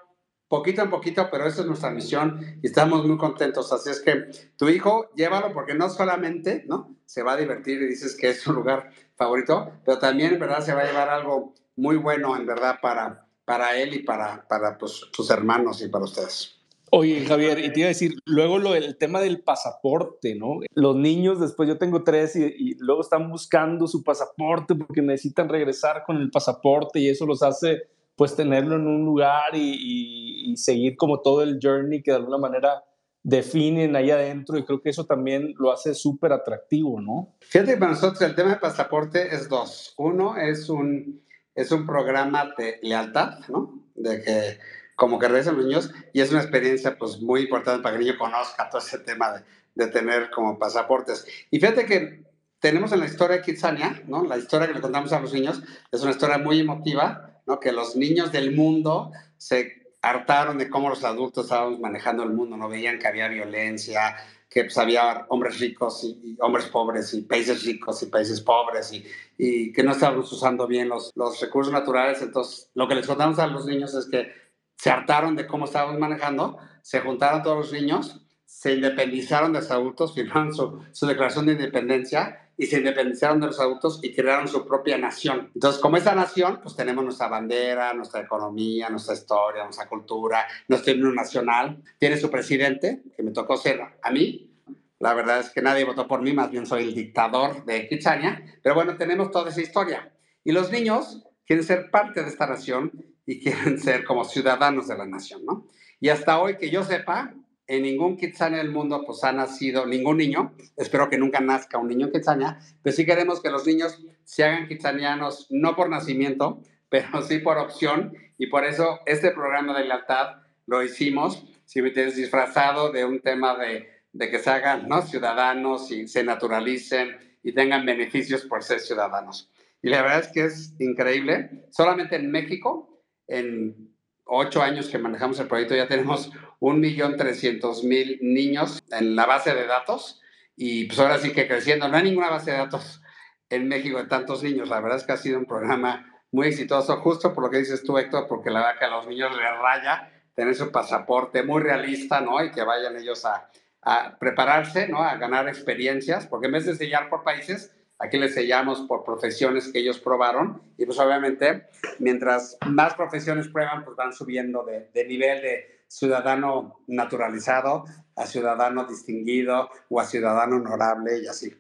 poquito en poquito, pero esa es nuestra misión y estamos muy contentos. Así es que tu hijo, llévalo porque no solamente, ¿no? Se va a divertir y dices que es su lugar favorito, pero también, verdad, se va a llevar algo muy bueno, en verdad, para, para él y para, para pues, sus hermanos y para ustedes. Oye, Javier, y te iba a decir, luego lo, el tema del pasaporte, ¿no? Los niños, después yo tengo tres y, y, luego están buscando su pasaporte porque necesitan regresar con el pasaporte y eso los hace pues tenerlo en un lugar y, seguir como todo el journey que de alguna manera definen ahí adentro y creo que eso también lo hace súper atractivo, ¿no? Fíjate para nosotros el tema de pasaporte es dos. Uno es un, es un programa de lealtad, ¿no? De que como que regresan los niños y es una experiencia pues muy importante para que el niño conozca todo ese tema de, de tener como pasaportes. Y fíjate que tenemos en la historia de Kitsania, ¿no? La historia que le contamos a los niños es una historia muy emotiva que los niños del mundo se hartaron de cómo los adultos estábamos manejando el mundo, no veían que había violencia, que pues, había hombres ricos y, hombres pobres y países ricos y países pobres y, y que no estábamos usando bien los, los, recursos naturales. Entonces, lo que les contamos a los niños es que se hartaron de cómo estábamos manejando, se juntaron todos los niños, se independizaron de los adultos, firmaron su, su declaración de independencia y se independizaron de los adultos y crearon su propia nación. Entonces, como esa nación, pues tenemos nuestra bandera, nuestra economía, nuestra historia, nuestra cultura, nuestro himno nacional. Tiene su presidente, que me tocó ser a mí. La verdad es que nadie votó por mí, más bien soy el dictador de Kitsania. Pero bueno, tenemos toda esa historia. Y los niños quieren ser parte de esta nación y quieren ser como ciudadanos de la nación, ¿no? Y hasta hoy que yo sepa, en ningún Kitsania del mundo pues ha nacido ningún niño, espero que nunca nazca un niño en Kitsania, pero sí queremos que los niños se hagan kitsanianos no por nacimiento, <laughs> pero sí por opción y por eso este programa de lealtad lo hicimos, si me tienes disfrazado de un tema de, de que se hagan ¿no? ciudadanos y se naturalicen y tengan beneficios por ser ciudadanos. Y la verdad es que es increíble, solamente en México, en ocho años que manejamos el proyecto, ya tenemos un millón trescientos mil niños en la base de datos y pues ahora sí que creciendo. No hay ninguna base de datos en México de tantos niños. La verdad es que ha sido un programa muy exitoso, justo por lo que dices tú, Héctor, porque la verdad que a los niños les raya tener su pasaporte muy realista, ¿no? Y que vayan ellos a, a prepararse, ¿no? A ganar experiencias, porque en vez de sellar por países, Aquí les sellamos por profesiones que ellos probaron y pues obviamente mientras más profesiones prueban, pues van subiendo de, de nivel de ciudadano naturalizado a ciudadano distinguido o a ciudadano honorable y así.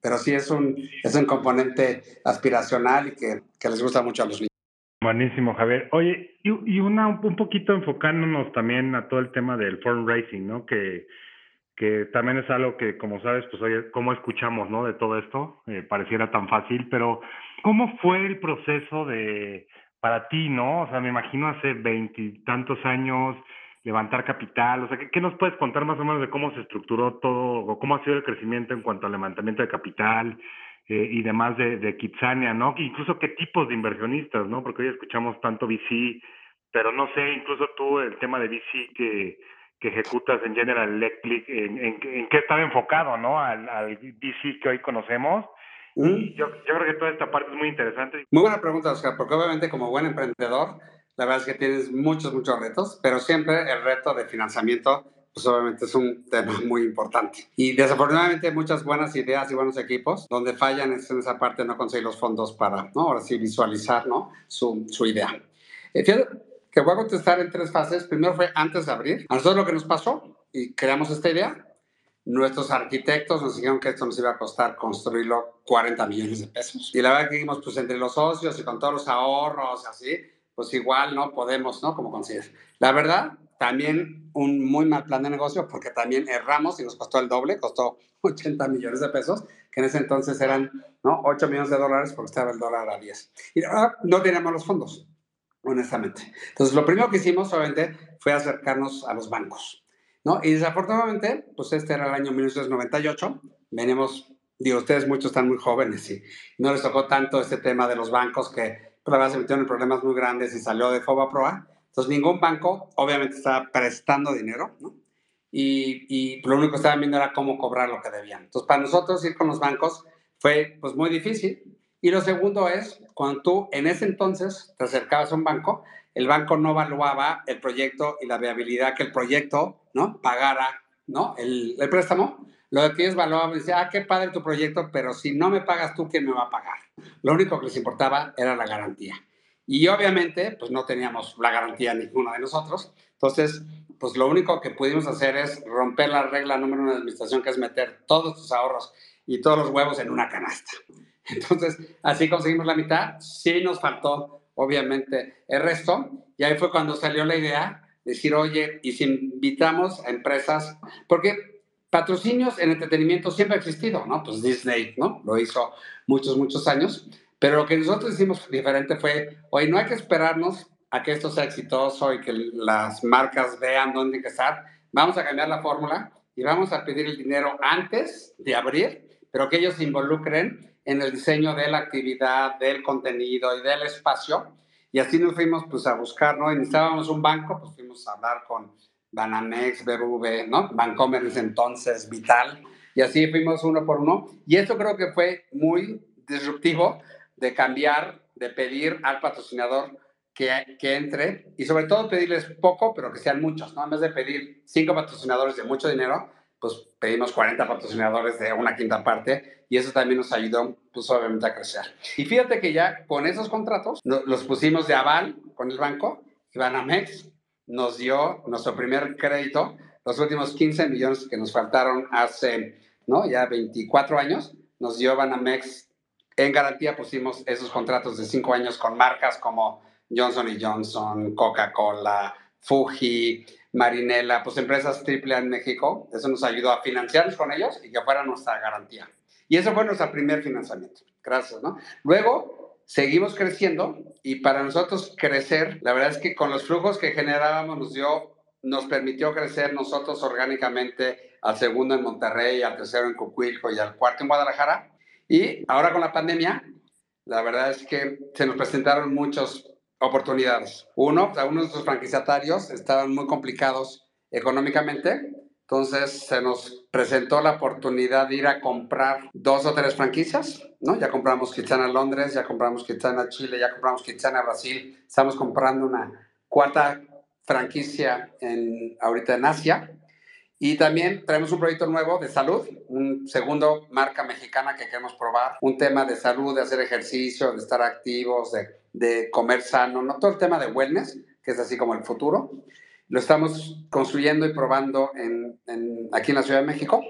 Pero sí es un, es un componente aspiracional y que, que les gusta mucho a los niños. Buenísimo, Javier. Oye, y, y una un poquito enfocándonos también a todo el tema del fundraising, ¿no? Que, que también es algo que, como sabes, pues oye, cómo escuchamos, ¿no? De todo esto, eh, pareciera tan fácil, pero ¿cómo fue el proceso de, para ti, ¿no? O sea, me imagino hace veintitantos años, levantar capital, o sea, ¿qué, ¿qué, nos puedes contar más o menos de cómo se estructuró todo, o cómo ha sido el crecimiento en cuanto al levantamiento de capital eh, y demás de, de Kitsania, ¿no? Incluso qué tipos de inversionistas, ¿no? Porque hoy escuchamos tanto VC, pero no sé, incluso tú, el tema de bici que, que ejecutas en General Electric, en, en, en qué estaba enfocado, ¿no? Al, al DC que hoy conocemos. Y yo, yo creo que toda esta parte es muy interesante. Muy buena pregunta, Oscar, porque obviamente como buen emprendedor, la verdad es que tienes muchos, muchos retos, pero siempre el reto de financiamiento pues obviamente es un tema <laughs> muy importante. Y desafortunadamente muchas buenas ideas y buenos equipos, donde fallan es en esa parte no conseguir los fondos para, ¿no? Ahora sí, visualizar, ¿no? Su, su idea. Eh, fíjate que voy a contestar en tres fases. Primero fue antes de abrir. A nosotros lo que nos pasó y creamos esta idea, nuestros arquitectos nos dijeron que esto nos iba a costar construirlo 40 millones de pesos. Y la verdad que dijimos, pues entre los socios y con todos los ahorros, así, pues igual no podemos, ¿no? Como consigues. La verdad, también un muy mal plan de negocio porque también erramos y nos costó el doble, costó 80 millones de pesos, que en ese entonces eran ¿no? 8 millones de dólares porque estaba el dólar a 10. Y no teníamos los fondos, honestamente. Entonces, lo primero que hicimos, obviamente, fue acercarnos a los bancos. ¿no? Y desafortunadamente, pues este era el año 1998, venimos, digo, ustedes muchos están muy jóvenes y no les tocó tanto este tema de los bancos que pues, la verdad se metieron en problemas muy grandes y salió de FOBA Proa. Entonces, ningún banco, obviamente, estaba prestando dinero, ¿no? Y, y, lo único que estaban viendo era cómo cobrar lo que debían. Entonces, para nosotros ir con los bancos fue pues muy difícil. Y lo segundo es, cuando tú en ese entonces te acercabas a un banco, el banco no evaluaba el proyecto y la viabilidad que el proyecto, ¿no? Pagara, ¿no? El, el préstamo. Lo que ellos evaluaban, decía, ah, qué padre tu proyecto, pero si no me pagas tú, ¿quién me va a pagar? Lo único que les importaba era la garantía. Y obviamente, pues no teníamos la garantía ninguno de nosotros. Entonces, pues lo único que pudimos hacer es romper la regla número uno de administración, que es meter todos tus ahorros y todos los huevos en una canasta. Entonces, así conseguimos la mitad. Sí nos faltó, obviamente, el resto. Y ahí fue cuando salió la idea de decir, oye, y si invitamos a empresas, porque patrocinios en entretenimiento siempre ha existido, ¿no? Pues Disney, ¿no? Lo hizo muchos, muchos años. Pero lo que nosotros hicimos diferente fue, hoy no hay que esperarnos a que esto sea exitoso y que las marcas vean dónde estar. Vamos a cambiar la fórmula y vamos a pedir el dinero antes de abrir, pero que ellos se involucren en el diseño de la actividad, del contenido y del espacio. Y así nos fuimos pues a buscar, ¿no? Necesitábamos un banco, pues fuimos a hablar con Banamex, BBV, ¿no? Bancomer en entonces, Vital. Y así fuimos uno por uno. Y esto creo que fue muy disruptivo de cambiar, de pedir al patrocinador que, que, entre y sobre todo pedirles poco, pero que sean muchos, ¿no? En vez de pedir cinco patrocinadores de mucho dinero, pues pedimos 40 patrocinadores de una quinta parte y eso también nos ayudó, pues obviamente a crecer. Y fíjate que ya con esos contratos los pusimos de aval con el banco y Banamex nos dio nuestro primer crédito, los últimos 15 millones que nos faltaron hace, ¿no? Ya 24 años, nos dio Banamex en garantía pusimos esos contratos de cinco años con marcas como Johnson Johnson, Coca-Cola, Fuji, Marinela, pues empresas triple en México. Eso nos ayudó a financiarnos con ellos y que fuera nuestra garantía. Y eso fue nuestro primer financiamiento. Gracias, ¿no? Luego seguimos creciendo y para nosotros crecer, la verdad es que con los flujos que generábamos nos dio, nos permitió crecer nosotros orgánicamente al segundo en Monterrey, al tercero en Cucuilco y al cuarto en Guadalajara y ahora con la pandemia, la verdad es que se nos presentaron muchas oportunidades. Uno, algunos de nuestros franquiciatarios estaban muy complicados económicamente, entonces se nos presentó la oportunidad de ir a comprar dos o tres franquicias, ¿no? Ya compramos Kitsana Londres, ya compramos Kitsana Chile, ya compramos Kitsana Brasil, estamos comprando una cuarta franquicia en, ahorita en Asia y también traemos un proyecto nuevo de salud, un segundo marca mexicana que queremos probar, un tema de salud, de hacer ejercicio, de estar activos, de, de comer sano, no todo el tema de wellness, que es así como el futuro. Lo estamos construyendo y probando en, en, aquí en la Ciudad de México.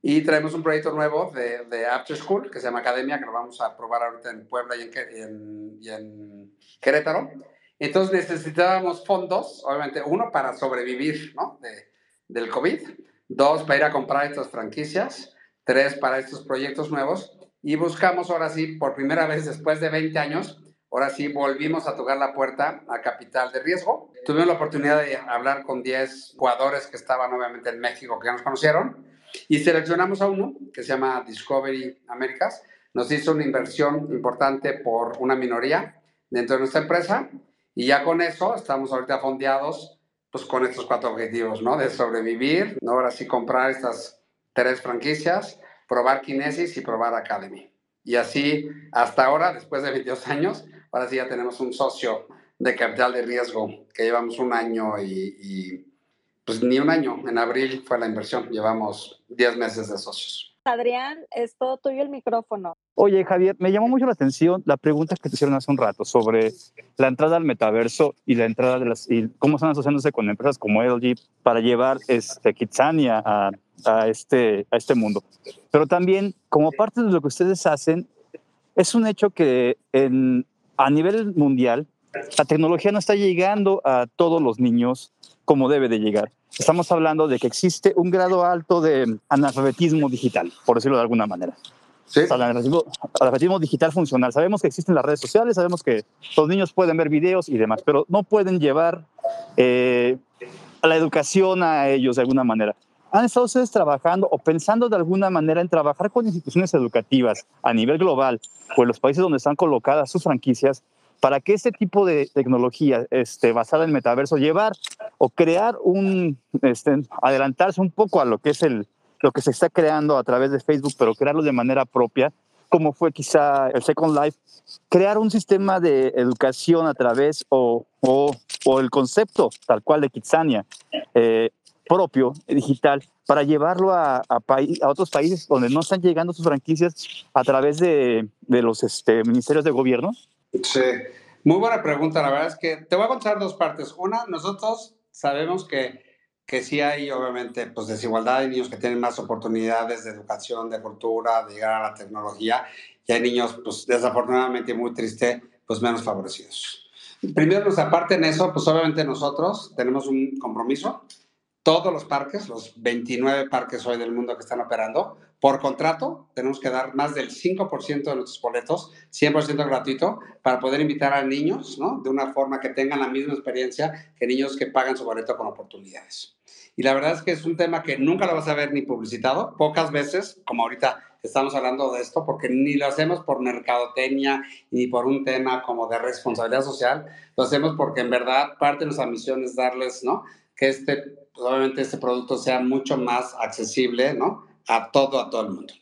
Y traemos un proyecto nuevo de, de, After School que se llama Academia, que lo vamos a probar ahorita en Puebla y en, y en, Querétaro. Entonces necesitábamos fondos, obviamente, uno para sobrevivir, ¿no? De, del COVID, dos para ir a comprar estas franquicias, tres para estos proyectos nuevos y buscamos ahora sí, por primera vez después de 20 años, ahora sí volvimos a tocar la puerta a Capital de Riesgo. Tuvimos la oportunidad de hablar con 10 jugadores que estaban obviamente en México que ya nos conocieron y seleccionamos a uno que se llama Discovery Américas. Nos hizo una inversión importante por una minoría dentro de nuestra empresa Y ya con eso estamos ahorita fondeados pues con estos cuatro objetivos, ¿no? De sobrevivir, ¿no? Ahora sí comprar estas tres franquicias, probar Kinesis y probar Academy. Y así, hasta ahora, después de 22 años, ahora sí ya tenemos un socio de capital de riesgo que llevamos un año y, y pues ni un año. En abril fue la inversión, llevamos 10 meses de socios. Adrián, es todo tuyo el micrófono. Oye, Javier, me llamó mucho la atención la pregunta que te hicieron hace un rato sobre la entrada al metaverso y la entrada de las y cómo están asociándose con empresas como LG para llevar este Kitsania a, a, este, a este mundo. Pero también, como parte de lo que ustedes hacen, es un hecho que en, a nivel mundial la tecnología no está llegando a todos los niños como debe de llegar. Estamos hablando de que existe un grado alto de analfabetismo digital, por decirlo de alguna manera. Sí. O sea, el analfabetismo, analfabetismo digital funcional. Sabemos que existen las redes sociales, sabemos que los niños pueden ver videos y demás, pero no pueden llevar eh, la educación a ellos de alguna manera. ¿Han estado ustedes trabajando o pensando de alguna manera en trabajar con instituciones educativas a nivel global o en los países donde están colocadas sus franquicias para que este tipo de tecnología este, basada en metaverso, llevar o crear un, este, adelantarse un poco a lo que es el, lo que se está creando a través de Facebook, pero crearlo de manera propia, como fue quizá el Second Life, crear un sistema de educación a través o, o, o el concepto tal cual de Kitsania eh, propio, digital, para llevarlo a, a, a, otros países donde no están llegando sus franquicias a través de, de los este, ministerios de gobierno? Sí, muy buena pregunta. La verdad es que te voy a contar dos partes. Una, nosotros sabemos que, que sí hay obviamente pues, desigualdad de niños que tienen más oportunidades de educación, de cultura, de llegar a la tecnología, y hay niños, pues desafortunadamente muy triste, pues menos favorecidos. Primero, nuestra parte en eso, pues obviamente nosotros tenemos un compromiso todos los parques, los 29 parques hoy del mundo que están operando, por contrato tenemos que dar más del 5% de nuestros boletos, 100% gratuito, para poder invitar a niños, ¿no? De una forma que tengan la misma experiencia que niños que pagan su boleto con oportunidades. Y la verdad es que es un tema que nunca lo vas a ver ni publicitado, pocas veces, como ahorita estamos hablando de esto, porque ni lo hacemos por mercadotecnia ni por un tema como de responsabilidad social, lo hacemos porque en verdad parte de nuestra misión es darles, ¿no? Que este, pues obviamente este producto sea mucho más accesible, ¿no? A todo, a todo el mundo.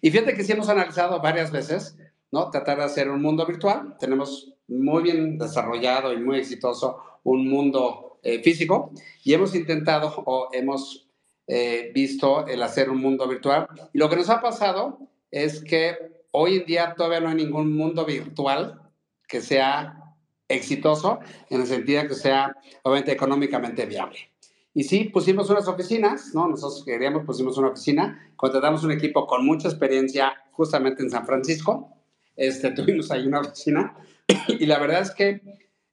Y fíjate que sí hemos analizado varias veces, ¿no? Tratar de hacer un mundo virtual. Tenemos muy bien desarrollado y muy exitoso un mundo eh, físico y hemos intentado o hemos eh, visto el hacer un mundo virtual. Y lo que nos ha pasado es que hoy en día todavía no hay ningún mundo virtual que sea exitoso en el sentido que sea obviamente económicamente viable. Y sí, pusimos unas oficinas, ¿no? Nosotros queríamos, pusimos una oficina, contratamos un equipo con mucha experiencia justamente en San Francisco. Este, <laughs> tuvimos ahí una oficina y la verdad es que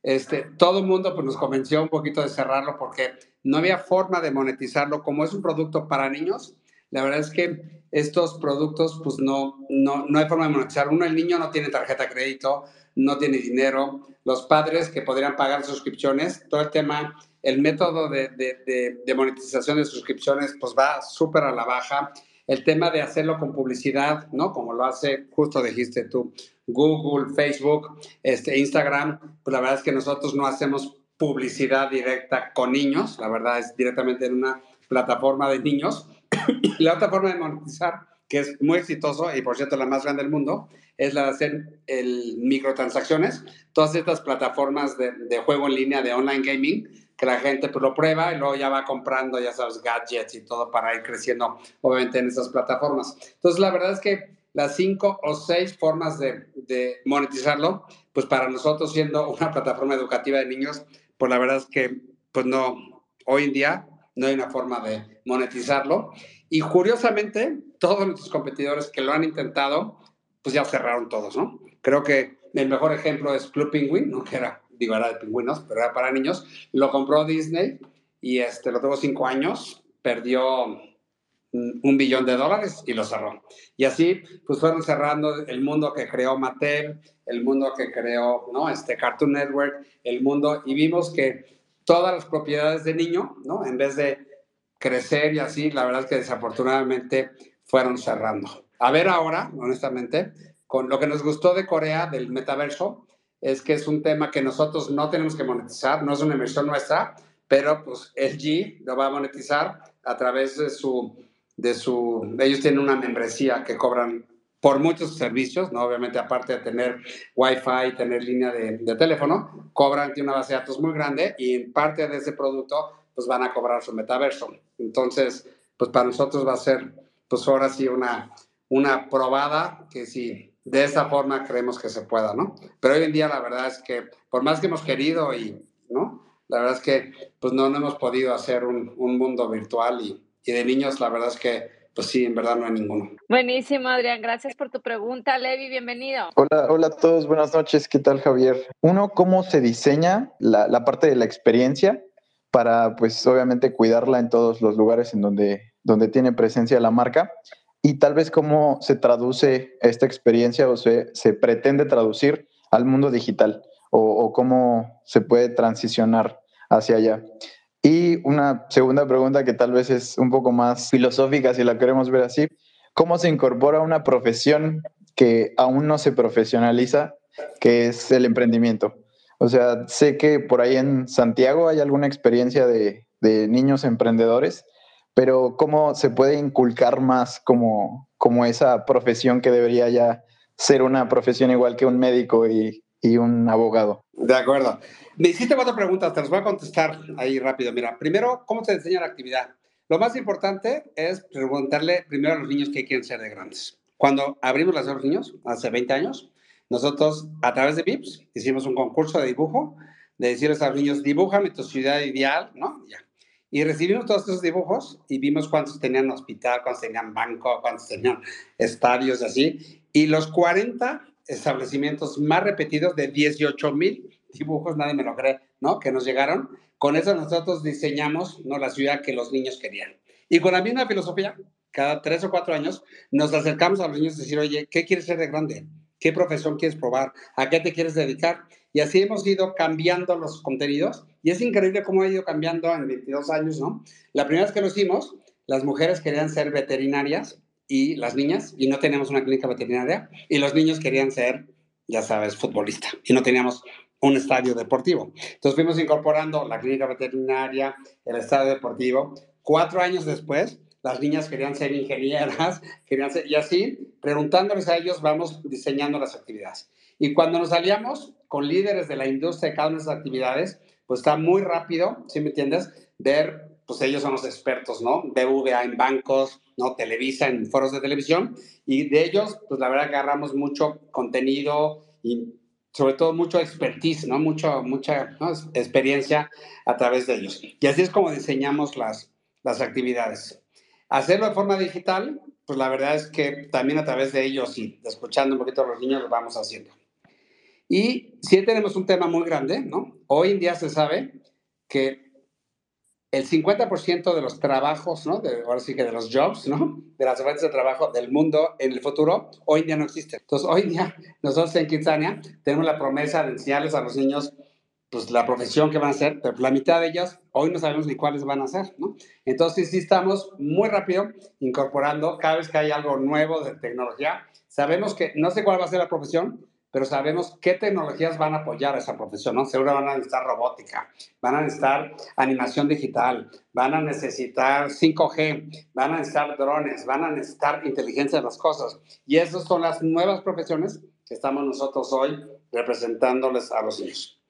este, todo el mundo pues, nos convenció un poquito de cerrarlo porque no había forma de monetizarlo. Como es un producto para niños, la verdad es que estos productos, pues no, no, no hay forma de monetizar. Uno, el niño no tiene tarjeta de crédito, no tiene dinero. Los padres que podrían pagar suscripciones, todo el tema, el método de, de, de, de monetización de suscripciones, pues va súper a la baja. El tema de hacerlo con publicidad, ¿no? Como lo hace, justo dijiste tú, Google, Facebook, este, Instagram, pues la verdad es que nosotros no hacemos publicidad directa con niños, la verdad es directamente en una plataforma de niños. <coughs> la otra forma de monetizar, que es muy exitoso y por cierto la más grande del mundo, es la de hacer el microtransacciones, todas estas plataformas de, de juego en línea, de online gaming, que la gente pues, lo prueba y luego ya va comprando, ya sabes, gadgets y todo para ir creciendo, obviamente, en esas plataformas. Entonces, la verdad es que las cinco o seis formas de, monetizarlo, pues para nosotros siendo <laughs> una plataforma educativa de niños, pues la verdad es que, pues no, hoy en día no hay una forma de monetizarlo. Y curiosamente, todos nuestros competidores que lo han intentado, pues ya cerraron todos, ¿no? Creo que el mejor ejemplo es Club Penguin, ¿no? Que era, digo, era de pingüinos, pero era para niños. Lo compró Disney y este, lo tuvo cinco años, perdió un billón de dólares y lo cerró. Y así, pues fueron cerrando el mundo que creó Mattel, el mundo que creó, ¿no? Este Cartoon Network, el mundo, y vimos que todas las propiedades de niño, ¿no? En vez de crecer y así, la verdad es que desafortunadamente fueron cerrando. A ver ahora, honestamente, con lo que nos gustó de Corea, del metaverso, es que es un tema que nosotros no tenemos que monetizar, no es una inversión nuestra, pero pues LG lo va a monetizar a través de su, de su, ellos tienen una membresía que cobran por muchos servicios, ¿no? Obviamente, aparte de tener Wi-Fi, tener línea de, teléfono, cobran, tiene una base de datos muy grande y en parte de ese producto, pues van a cobrar su metaverso. Entonces, pues para nosotros va a ser, pues ahora sí, una, una probada que sí, de esa forma creemos que se pueda, ¿no? Pero hoy en día la verdad es que, por más que hemos querido y, ¿no? La verdad es que, pues no, no hemos podido hacer un, un mundo virtual y, y de niños, la verdad es que pues sí, en verdad no hay ninguno. Buenísimo, Adrián. Gracias por tu pregunta. Levi, bienvenido. Hola, hola a todos. Buenas noches. ¿Qué tal, Javier? Uno, ¿cómo se diseña la, la, parte de la experiencia para, pues, obviamente cuidarla en todos los lugares en donde, donde tiene presencia la marca? Y tal vez cómo se traduce esta experiencia o se, se pretende traducir al mundo digital o, cómo se puede transicionar hacia allá. Y una segunda pregunta que tal vez es un poco más filosófica, si la queremos ver así, ¿cómo se incorpora una profesión que aún no se profesionaliza, que es el emprendimiento? O sea, sé que por ahí en Santiago hay alguna experiencia de, de niños emprendedores, pero ¿cómo se puede inculcar más como, como esa profesión que debería ya ser una profesión igual que un médico y, y un abogado? De acuerdo. Me hiciste cuatro preguntas, te las voy a contestar ahí rápido. Mira, primero, ¿cómo se enseña la actividad? Lo más importante es preguntarle primero a los niños qué quieren ser de grandes. Cuando abrimos las de los niños, hace 20 años, nosotros a través de VIPS hicimos un concurso de dibujo, de decirles a los niños, dibújame tu ciudad ideal, ¿no? Ya. Y recibimos todos esos dibujos y vimos cuántos tenían hospital, cuántos tenían banco, cuántos tenían estadios y así. Y los 40 establecimientos más repetidos de 18 mil dibujos, nadie me lo cree, ¿no? Que nos llegaron. Con eso nosotros diseñamos ¿no? la ciudad que los niños querían. Y con la misma filosofía, cada tres o cuatro años, nos acercamos a los niños y decir, oye, ¿qué quieres ser de grande? ¿Qué profesión quieres probar? ¿A qué te quieres dedicar? Y así hemos ido cambiando los contenidos. Y es increíble cómo ha ido cambiando en 22 años, ¿no? La primera vez que lo hicimos, las mujeres querían ser veterinarias y las niñas, y no teníamos una clínica veterinaria, y los niños querían ser, ya sabes, futbolista, y no teníamos un estadio deportivo. Entonces fuimos incorporando la clínica veterinaria, el estadio deportivo. Cuatro años después, las niñas querían ser ingenieras, <laughs> querían ser, y así, preguntándoles a ellos, vamos diseñando las actividades. Y cuando nos salíamos con líderes de la industria de cada una de esas actividades, pues está muy rápido, ¿sí me entiendes? Ver, pues ellos son los expertos, ¿no? BVA en bancos, ¿no? Televisa en foros de televisión, y de ellos, pues la verdad que agarramos mucho contenido y sobre todo mucho expertise, ¿no? Mucho, mucha ¿no? experiencia a través de ellos. Y así es como diseñamos las, las actividades. Hacerlo de forma digital, pues la verdad es que también a través de ellos y escuchando un poquito a los niños lo vamos haciendo. Y sí tenemos un tema muy grande, ¿no? Hoy en día se sabe que el 50% de los trabajos, ¿no? De, ahora sí que de los jobs, ¿no? De las ofertas de trabajo del mundo en el futuro, hoy en día no existen. Entonces, hoy en día, nosotros en Kitsania tenemos la promesa de enseñarles a los niños pues la profesión que van a hacer, pero la mitad de ellas hoy no sabemos ni cuáles van a ser, ¿no? Entonces sí estamos muy rápido incorporando cada vez que hay algo nuevo de tecnología, sabemos que no sé cuál va a ser la profesión, pero sabemos qué tecnologías van a apoyar a esa profesión, ¿no? Seguro van a necesitar robótica, van a necesitar animación digital, van a necesitar 5G, van a necesitar drones, van a necesitar inteligencia de las cosas. Y esas son las nuevas profesiones que estamos nosotros hoy representándoles a los niños.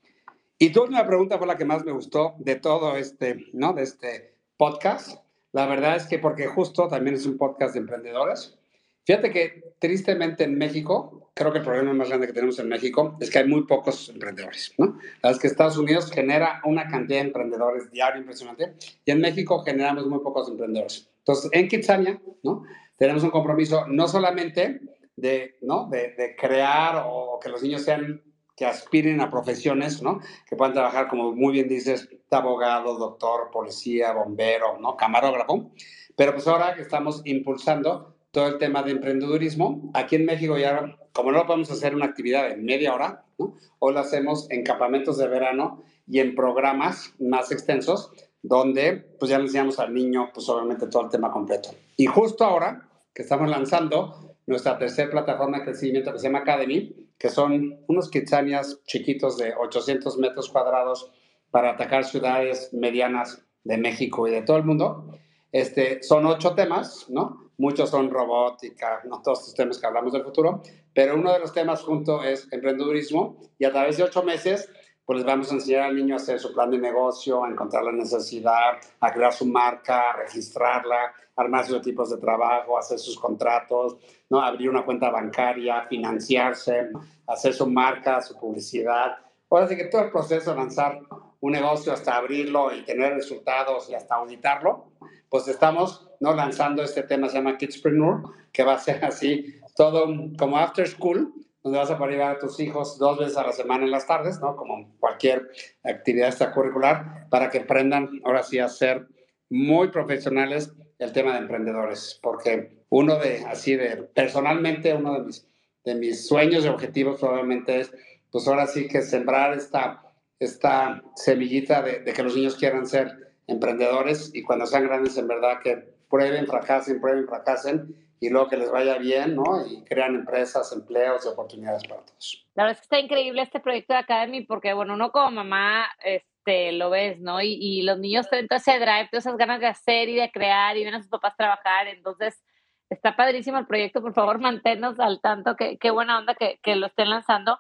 Y tu última pregunta fue la que más me gustó de todo este, ¿no? De este podcast. La verdad es que porque justo también es un podcast de emprendedores. Fíjate que tristemente en México, creo que el problema más grande que tenemos en México es que hay muy pocos emprendedores, ¿no? La es que Estados Unidos genera una cantidad de emprendedores diario impresionante y en México generamos muy pocos emprendedores. Entonces, en Kitsania, ¿no? Tenemos un compromiso no solamente de, ¿no? de, de crear o que los niños sean que aspiren a profesiones, ¿no? Que puedan trabajar, como muy bien dices, abogado, doctor, policía, bombero, ¿no? Camarógrafo. Pero pues ahora que estamos impulsando todo el tema de emprendedurismo, aquí en México ya, como no lo podemos hacer una actividad en media hora, ¿no? Hoy lo hacemos en campamentos de verano y en programas más extensos, donde pues ya le enseñamos al niño, pues obviamente todo el tema completo. Y justo ahora que estamos lanzando nuestra tercera plataforma de crecimiento que se llama Academy, que son unos Kitsanias chiquitos de 800 metros cuadrados para atacar ciudades medianas de México y de todo el mundo. Este, son ocho temas, ¿no? Muchos son robótica, no todos estos temas que hablamos del futuro, pero uno de los temas junto es emprendedurismo y a través de ocho meses pues les vamos a enseñar al niño a hacer su plan de negocio, a encontrar la necesidad, a crear su marca, a registrarla, armar sus tipos de trabajo, hacer sus contratos, ¿no? abrir una cuenta bancaria, financiarse, hacer su marca, su publicidad. Ahora sí que todo el proceso de lanzar un negocio hasta abrirlo y tener resultados y hasta auditarlo, pues estamos ¿no? lanzando este tema, se llama Kidspreneur, que va a ser así, todo como after school, donde vas a poder llevar a tus hijos dos veces a la semana en las tardes, ¿no? Como cualquier actividad extracurricular, para que aprendan ahora sí a ser muy profesionales el tema de emprendedores, porque uno de, así de, personalmente, uno de mis, de mis sueños y objetivos probablemente es, pues ahora sí que sembrar esta, esta semillita de, de que los niños quieran ser emprendedores y cuando sean grandes en verdad que prueben, fracasen, prueben, fracasen y luego que les vaya bien, ¿no? Y crean empresas, empleos y oportunidades para todos. La verdad es que está increíble este proyecto de Academy porque, bueno, uno como mamá este, lo ves, ¿no? Y, y los niños tienen todo ese drive, todas esas ganas de hacer y de crear y ven a sus papás trabajar. Entonces, está padrísimo el proyecto. Por favor, manténnos al tanto. Qué, qué buena onda que, que lo estén lanzando.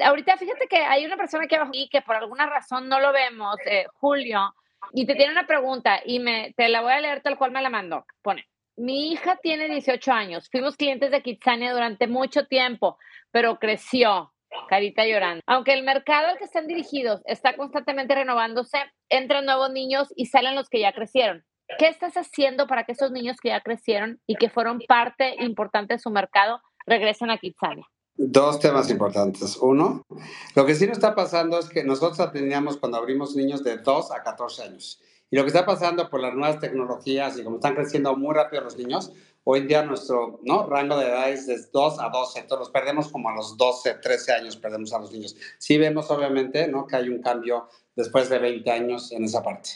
ahorita, fíjate que hay una persona aquí abajo y que por alguna razón no lo vemos, eh, Julio, y te tiene una pregunta y me, te la voy a leer tal cual me la mandó. Pone mi hija tiene 18 años. Fuimos clientes de Kitsania durante mucho tiempo, pero creció. Carita llorando. Aunque el mercado al que están dirigidos está constantemente renovándose, entran nuevos niños y salen los que ya crecieron. ¿Qué estás haciendo para que esos niños que ya crecieron y que fueron parte importante de su mercado regresen a Kitsania? Dos temas importantes. Uno, lo que sí nos está pasando es que nosotros atendíamos cuando abrimos niños de 2 a 14 años. Y lo que está pasando por las nuevas tecnologías y como están creciendo muy rápido los niños, hoy en día nuestro ¿no? rango de edad es de 2 a 12, entonces los perdemos como a los 12, 13 años, perdemos a los niños. Sí vemos obviamente ¿no? que hay un cambio después de 20 años en esa parte.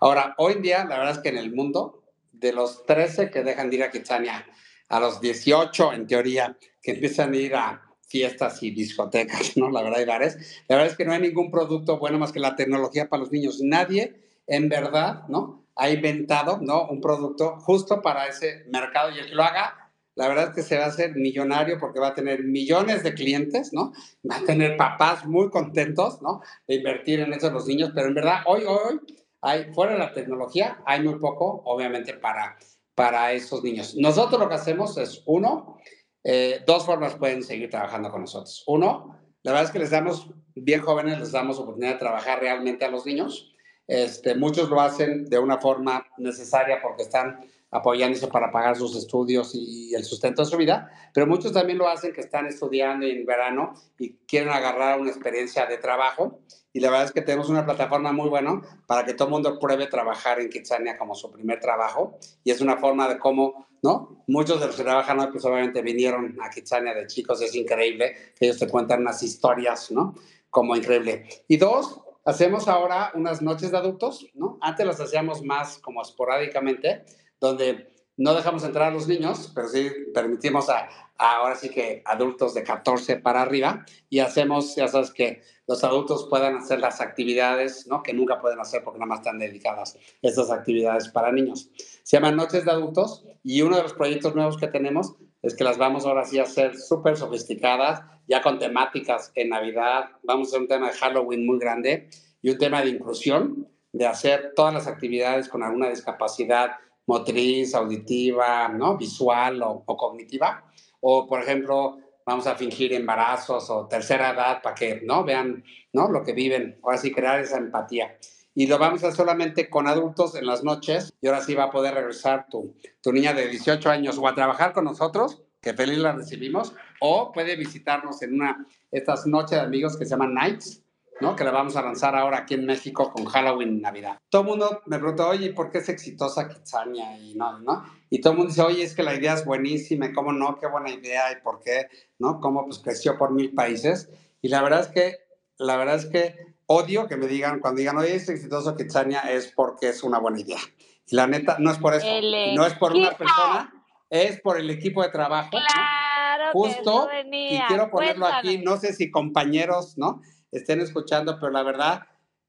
Ahora, hoy en día, la verdad es que en el mundo, de los 13 que dejan de ir a Kitsania, a los 18, en teoría, que empiezan a ir a fiestas y discotecas, ¿no? La verdad, bares. La verdad es que no hay ningún producto bueno más que la tecnología para los niños. Nadie en verdad, ¿no? Ha inventado, ¿no? Un producto justo para ese mercado y el que lo haga, la verdad es que se va a hacer millonario porque va a tener millones de clientes, ¿no? Va a tener papás muy contentos, ¿no? De invertir en eso los niños, pero en verdad, hoy, hoy, hay, fuera de la tecnología, hay muy poco, obviamente, para, para esos niños. Nosotros lo que hacemos es, uno, eh, dos formas pueden seguir trabajando con nosotros. Uno, la verdad es que les damos, bien jóvenes, les damos oportunidad de trabajar realmente a los niños. Este, muchos lo hacen de una forma necesaria porque están apoyándose para pagar sus estudios y el sustento de su vida, pero muchos también lo hacen que están estudiando en verano y quieren agarrar una experiencia de trabajo. Y la verdad es que tenemos una plataforma muy buena para que todo el mundo pruebe trabajar en Kitsania como su primer trabajo. Y es una forma de cómo, ¿no? Muchos de los que trabajan hoy, pues obviamente vinieron a Kitsania de chicos, es increíble. Ellos te cuentan unas historias, ¿no? Como increíble. Y dos, Hacemos ahora unas noches de adultos, ¿no? Antes las hacíamos más como esporádicamente, donde no dejamos entrar a los niños, pero sí permitimos a, ahora sí que adultos de 14 para arriba y hacemos, ya sabes, que los adultos puedan hacer las actividades, ¿no? Que nunca pueden hacer porque nada más están dedicadas esas actividades para niños. Se llaman Noches de Adultos y uno de los proyectos nuevos que tenemos es que las vamos ahora sí a hacer súper sofisticadas, ya con temáticas en Navidad, vamos a hacer un tema de Halloween muy grande y un tema de inclusión, de hacer todas las actividades con alguna discapacidad motriz, auditiva, ¿no? visual o, cognitiva. O, por ejemplo, vamos a fingir embarazos o tercera edad para que no vean ¿no? lo que viven. Ahora sí, crear esa empatía y lo vamos a hacer solamente con adultos en las noches y ahora sí va a poder regresar tu, tu niña de 18 años o a trabajar con nosotros, que feliz la recibimos, o puede visitarnos en una estas noches de amigos que se llaman Nights, ¿no? Que la vamos a lanzar ahora aquí en México con Halloween y Navidad. Todo el mundo me pregunta, oye, ¿por qué es exitosa Kitsania? Y no, ¿no? Y todo el mundo dice, oye, es que la idea es buenísima, ¿cómo no? Qué buena idea, ¿y por qué? ¿No? ¿Cómo pues creció por mil países? Y la verdad es que, la verdad es que odio que me digan, cuando digan, oye, es exitoso Kitsania, es porque es una buena idea. Y la neta, no es por eso. no es por una persona, es por el equipo de trabajo. Claro Claro justo, que venía. y quiero ponerlo aquí, no sé si compañeros, ¿no? Estén escuchando, pero la verdad,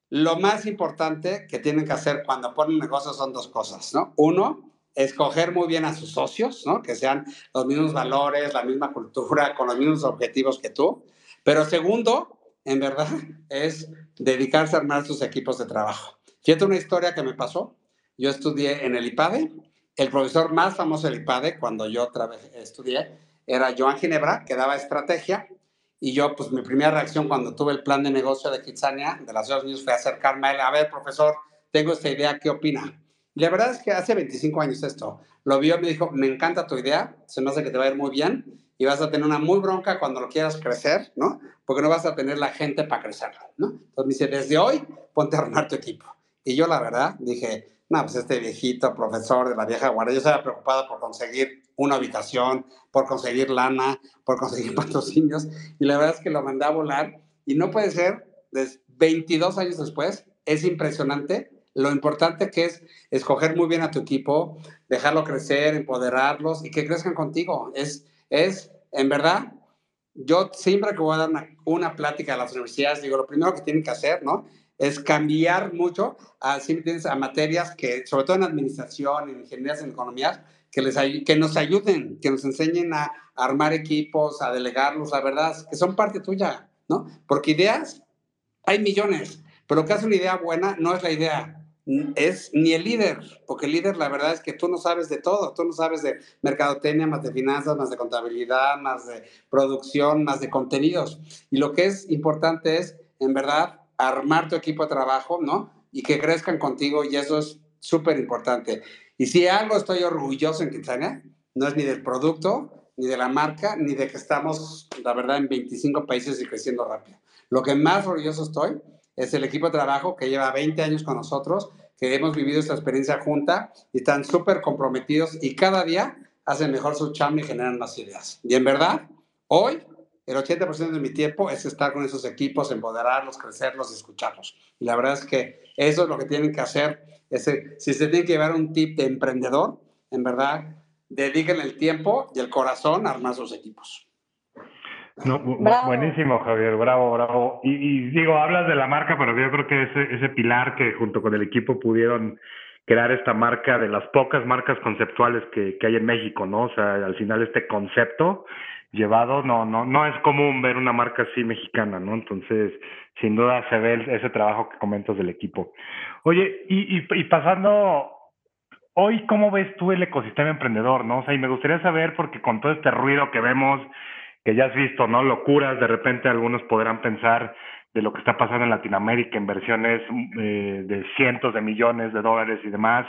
lo más importante que tienen que hacer cuando ponen negocios son dos cosas, ¿no? Uno, escoger muy bien a sus socios, ¿no? Que sean los mismos valores, la misma cultura, con los mismos objetivos que tú. Pero segundo, en verdad, es dedicarse a armar sus equipos de trabajo. Fíjate una historia que me pasó. Yo estudié en el IPADE. El profesor más famoso del IPADE, cuando yo estudié, era Joan Ginebra, que daba estrategia. Y yo, pues mi primera reacción cuando tuve el plan de negocio de Kitsania, de las Estados Unidos, fue acercarme a él. A ver, profesor, tengo esta idea, ¿qué opina? Y la verdad es que hace 25 años esto. Lo vio y me dijo, me encanta tu idea, se me hace que te va a ir muy bien y vas a tener una muy bronca cuando lo quieras crecer, ¿no? Porque no vas a tener la gente para crecerlo, ¿no? Entonces me dice, desde hoy, ponte a armar tu equipo. Y yo, la verdad, dije, no, pues este viejito profesor de la vieja guardia, yo estaba preocupado por conseguir una habitación, por conseguir lana, por conseguir <laughs> patrocinios, y la verdad es que lo mandé a volar, y no puede ser, des- 22 años después, es impresionante lo importante que es escoger muy bien a tu equipo, dejarlo crecer, empoderarlos y que crezcan contigo. Es, es en verdad, yo siempre que voy a dar una, una plática a las universidades, digo, lo primero que tienen que hacer, ¿no? Es cambiar mucho a, a materias que, sobre todo en administración, en ingenierías, en economías, que, les, que nos ayuden, que nos enseñen a, armar equipos, a delegarlos, la verdad, que son parte tuya, ¿no? Porque ideas hay millones, pero que hace una idea buena no es la idea, es ni el líder, porque el líder la verdad es que tú no sabes de todo, tú no sabes de mercadotecnia, más de finanzas, más de contabilidad, más de producción, más de contenidos. Y lo que es importante es, en verdad, armar tu equipo de trabajo, ¿no? Y que crezcan contigo y eso es súper importante. Y si algo estoy orgulloso en Kitsania, no es ni del producto, ni de la marca, ni de que estamos, la verdad, en 25 países y creciendo rápido. Lo que más orgulloso estoy es el equipo de trabajo que lleva 20 años con nosotros, que hemos vivido esta experiencia junta y están súper comprometidos y cada día hacen mejor su chamba y generan más ideas. Y en verdad, hoy el 80% de mi tiempo es estar con esos equipos, empoderarlos, crecerlos y escucharlos. Y la verdad es que eso es lo que tienen que hacer. Ese, si se tiene que llevar un tip de emprendedor, en verdad, dediquen el tiempo y el corazón a armar sus equipos. No, Bravo. buenísimo, Javier, bravo, bravo. Y, y digo, hablas de la marca, pero yo creo que ese, ese pilar que junto con el equipo pudieron crear esta marca de las pocas marcas conceptuales que, que hay en México, ¿no? O sea, al final este concepto llevado, no, no, no es común ver una marca así mexicana, ¿no? Entonces, sin duda se ve ese trabajo que comentas del equipo. Oye, y pasando hoy, ¿cómo ves tú el ecosistema emprendedor, no? O sea, y me gustaría saber, porque con todo este ruido que vemos, que ya has visto, ¿no? Locuras, de repente algunos podrán pensar de lo que está pasando en Latinoamérica, inversiones eh, de cientos de millones de dólares y demás.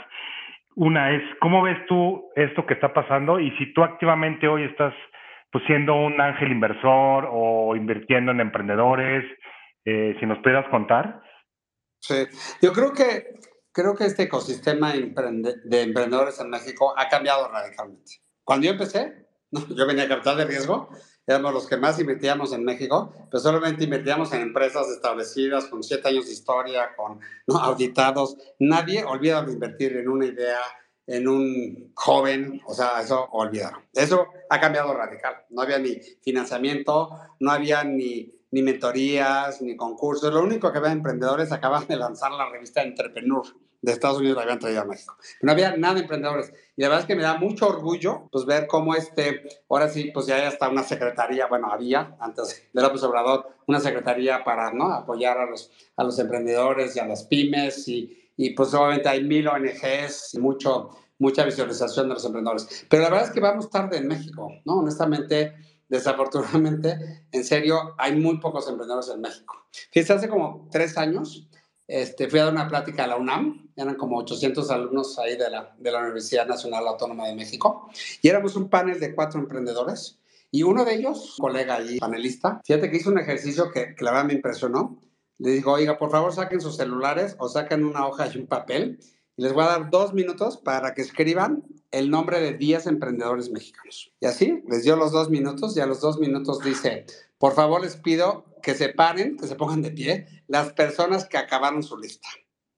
Una es, ¿cómo ves tú esto que está pasando? Y si tú activamente hoy estás pues siendo un ángel inversor o invirtiendo en emprendedores, eh, si nos pudieras contar. Sí, yo creo que, creo que este ecosistema de emprendedores en México ha cambiado radicalmente. Cuando yo empecé, no, <laughs> yo venía a capital de riesgo, éramos los que más invertíamos en México, pero solamente invertíamos en empresas establecidas con siete años de historia, con ¿no? auditados. Nadie olvida de invertir en una idea, en un joven, o sea, eso olvidaron. Eso ha cambiado radical. No había ni financiamiento, no había ni, ni mentorías, ni concursos. Lo único que había de emprendedores acaban de lanzar la revista Entrepreneur de Estados Unidos, la habían traído a México. No había nada de emprendedores. Y la verdad es que me da mucho orgullo pues, ver cómo este, ahora sí, pues ya hay hasta una secretaría, bueno, había antes de López Obrador, una secretaría para ¿no? apoyar a los, a los emprendedores y a las pymes y, y pues obviamente hay mil ONGs y mucho, mucha visualización de los emprendedores. Pero la verdad es que vamos tarde en México, ¿no? Honestamente, desafortunadamente, en serio, hay muy pocos emprendedores en México. Fíjate, hace como tres años este, fui a dar una plática a la UNAM, eran como 800 alumnos ahí de la, de la Universidad Nacional Autónoma de México, y éramos un panel de cuatro emprendedores, y uno de ellos, colega ahí, panelista, fíjate que hizo un ejercicio que, que la verdad me impresionó, le dijo, oiga, por favor saquen sus celulares o saquen una hoja y un papel, y les voy a dar dos minutos para que escriban el nombre de 10 emprendedores mexicanos. Y así, les dio los dos minutos y a los dos minutos dice, por favor les pido que se paren, que se pongan de pie, las personas que acabaron su lista.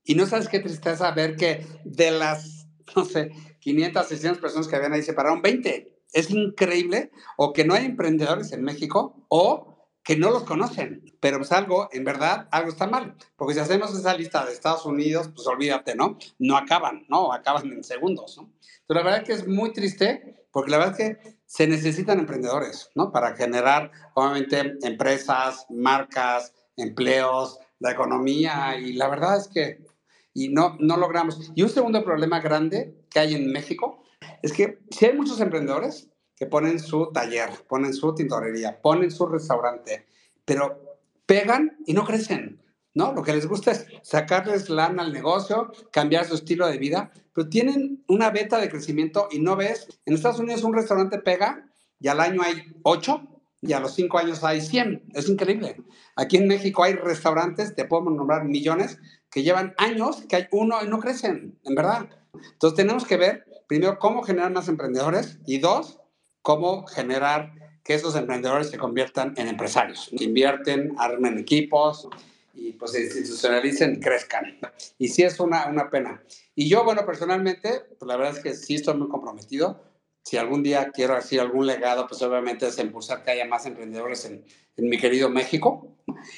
Y no sabes qué tristeza ver que de las, <laughs> no sé, 500, 600 personas que habían ahí se pararon 20. es increíble o que no hay emprendedores en México o que no los conocen, pero pues algo, en verdad, algo está mal, porque si hacemos esa lista de Estados Unidos, pues olvídate, ¿no? No acaban, ¿no? Acaban en segundos, ¿no? Pero la verdad que es muy triste, porque la verdad es que se necesitan emprendedores, ¿no? Para generar, obviamente, empresas, marcas, empleos, la economía, y la verdad es que, y no, no logramos. Y un segundo problema grande que hay en México es que si hay muchos emprendedores, que ponen su taller, ponen su tintorería, ponen su restaurante, pero pegan y no crecen, ¿no? Lo que les gusta es sacarles lana al negocio, cambiar su estilo de vida, pero tienen una beta de crecimiento y no ves, en Estados Unidos un restaurante pega y al año hay ocho y a los cinco años hay 100. Es increíble. Aquí en México hay restaurantes, te podemos nombrar millones, que llevan años, que hay uno y no crecen, en verdad. Entonces tenemos que ver, primero, cómo generar más emprendedores y dos, cómo generar que esos emprendedores se conviertan en empresarios, invierten, armen equipos y pues se institucionalicen y crezcan. Y sí es una, una pena. Y yo, bueno, personalmente, pues la verdad es que sí estoy muy comprometido. Si algún día quiero hacer algún legado, pues obviamente es impulsar que haya más emprendedores en, en mi querido México.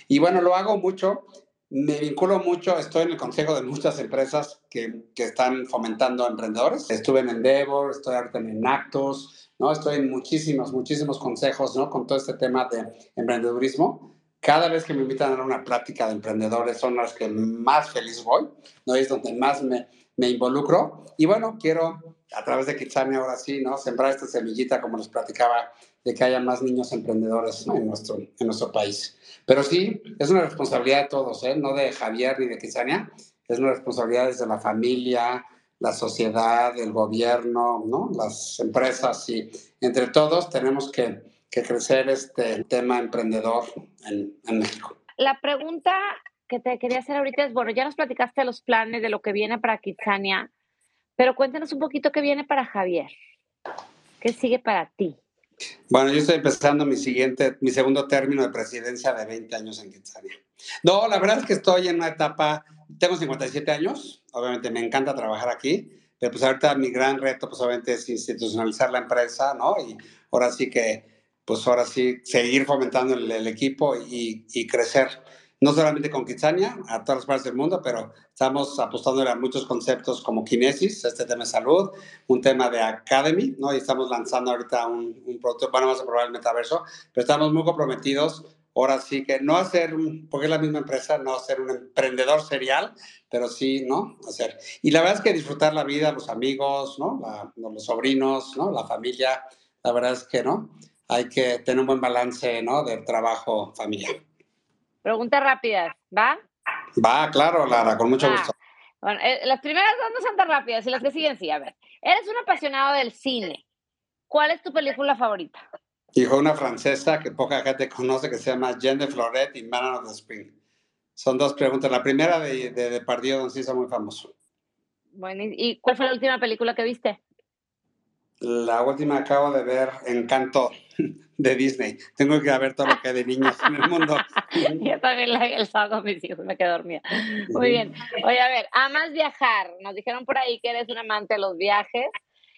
Y bueno, lo hago mucho me vinculo mucho, estoy en el consejo de muchas empresas que, que, están fomentando emprendedores. Estuve en Endeavor, estoy ahorita en Actos, ¿no? Estoy en muchísimos, muchísimos consejos, ¿no? Con todo este tema de emprendedurismo. Cada vez que me invitan a una plática de emprendedores son las que más feliz voy, ¿no? Es donde más me, me involucro. Y bueno, quiero a través de Kitsania ahora sí, ¿no? Sembrar esta semillita, como les platicaba, de que haya más niños emprendedores en, nuestro, en nuestro país. Pero sí, es una responsabilidad de todos, ¿eh? no de Javier ni de Kitsania, es una responsabilidad desde la familia, la sociedad, el gobierno, ¿no? las empresas y entre todos tenemos que, que crecer este tema emprendedor en, en México. La pregunta que te quería hacer ahorita es, bueno, ya nos platicaste de los planes, de lo que viene para Kitsania, pero cuéntanos un poquito qué viene para Javier. ¿Qué sigue para ti? Bueno, yo estoy empezando mi siguiente, mi segundo término de presidencia de 20 años en Kitsania. No, la verdad es que estoy en una etapa, tengo 57 años, obviamente me encanta trabajar aquí, pero pues ahorita mi gran reto pues obviamente es institucionalizar la empresa, ¿no? Y ahora sí que, pues ahora sí, seguir fomentando el, el equipo y, y crecer no solamente con Kitsania, a todas las partes del mundo, pero estamos apostando a muchos conceptos como Kinesis, este tema de salud, un tema de Academy, ¿no? Y estamos lanzando ahorita un, un producto, bueno, vamos a probar el metaverso, pero estamos muy comprometidos, ahora sí que no hacer, porque es la misma empresa, no ser un emprendedor serial, pero sí, ¿no? Hacer. Y la verdad es que disfrutar la vida, los amigos, ¿no? La, los sobrinos, ¿no? La familia, la verdad es que, ¿no? Hay que tener un buen balance, ¿no? De trabajo familiar. Preguntas rápidas, ¿va? Va, claro, Lara, con mucho Va. gusto. Bueno, eh, las primeras dos no son tan rápidas y las que siguen sí. A ver, eres un apasionado del cine. ¿Cuál es tu película favorita? Hijo, una francesa que poca gente conoce que se llama Jeanne de Floret y Man of the Spring. Son dos preguntas. La primera de, de, de Pardieu, don Cisa, muy famoso. Bueno, ¿y- ¿y cuál fue la última película que viste? La última acabo de ver, Encanto, <laughs> de Disney. Tengo que ver todo lo que hay de niños en el mundo. <laughs> Yo también la, el sábado <laughs> mis hijos me quedé dormida. Muy bien. Oye, a ver, amas viajar. Nos dijeron por ahí que eres un amante de los viajes.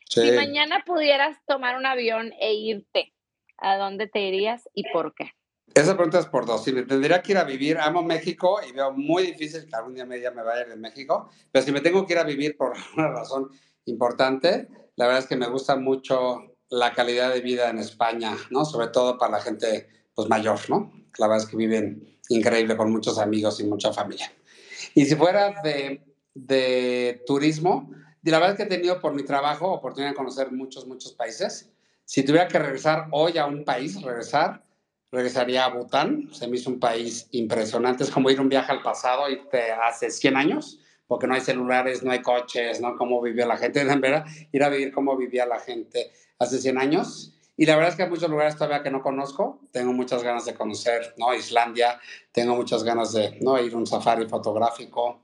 Sí. Si mañana pudieras tomar un avión e irte, ¿a dónde te irías y por qué? Esa pregunta es por dos. Si me tendría que ir a vivir, amo México y veo muy difícil que algún día me, ya me vaya de México, pero si me tengo que ir a vivir por <laughs> una razón importante, la verdad es que me gusta mucho la calidad de vida en España, ¿no? Sobre todo para la gente pues mayor, ¿no? La verdad es que viven increíble con muchos amigos y mucha familia. Y si fuera de, de turismo, la verdad es que he tenido por mi trabajo oportunidad de conocer muchos, muchos países. Si tuviera que regresar hoy a un país, regresar, regresaría a Bután. Se me hizo un país impresionante. Es como ir un viaje al pasado, irte hace 100 años, porque no hay celulares, no hay coches, ¿no? Cómo vivió la gente. En verdad, ir a vivir cómo vivía la gente hace 100 años. Y la verdad es que hay muchos lugares todavía que no conozco. Tengo muchas ganas de conocer, ¿no? Islandia. Tengo muchas ganas de, ¿no? Ir a un safari fotográfico.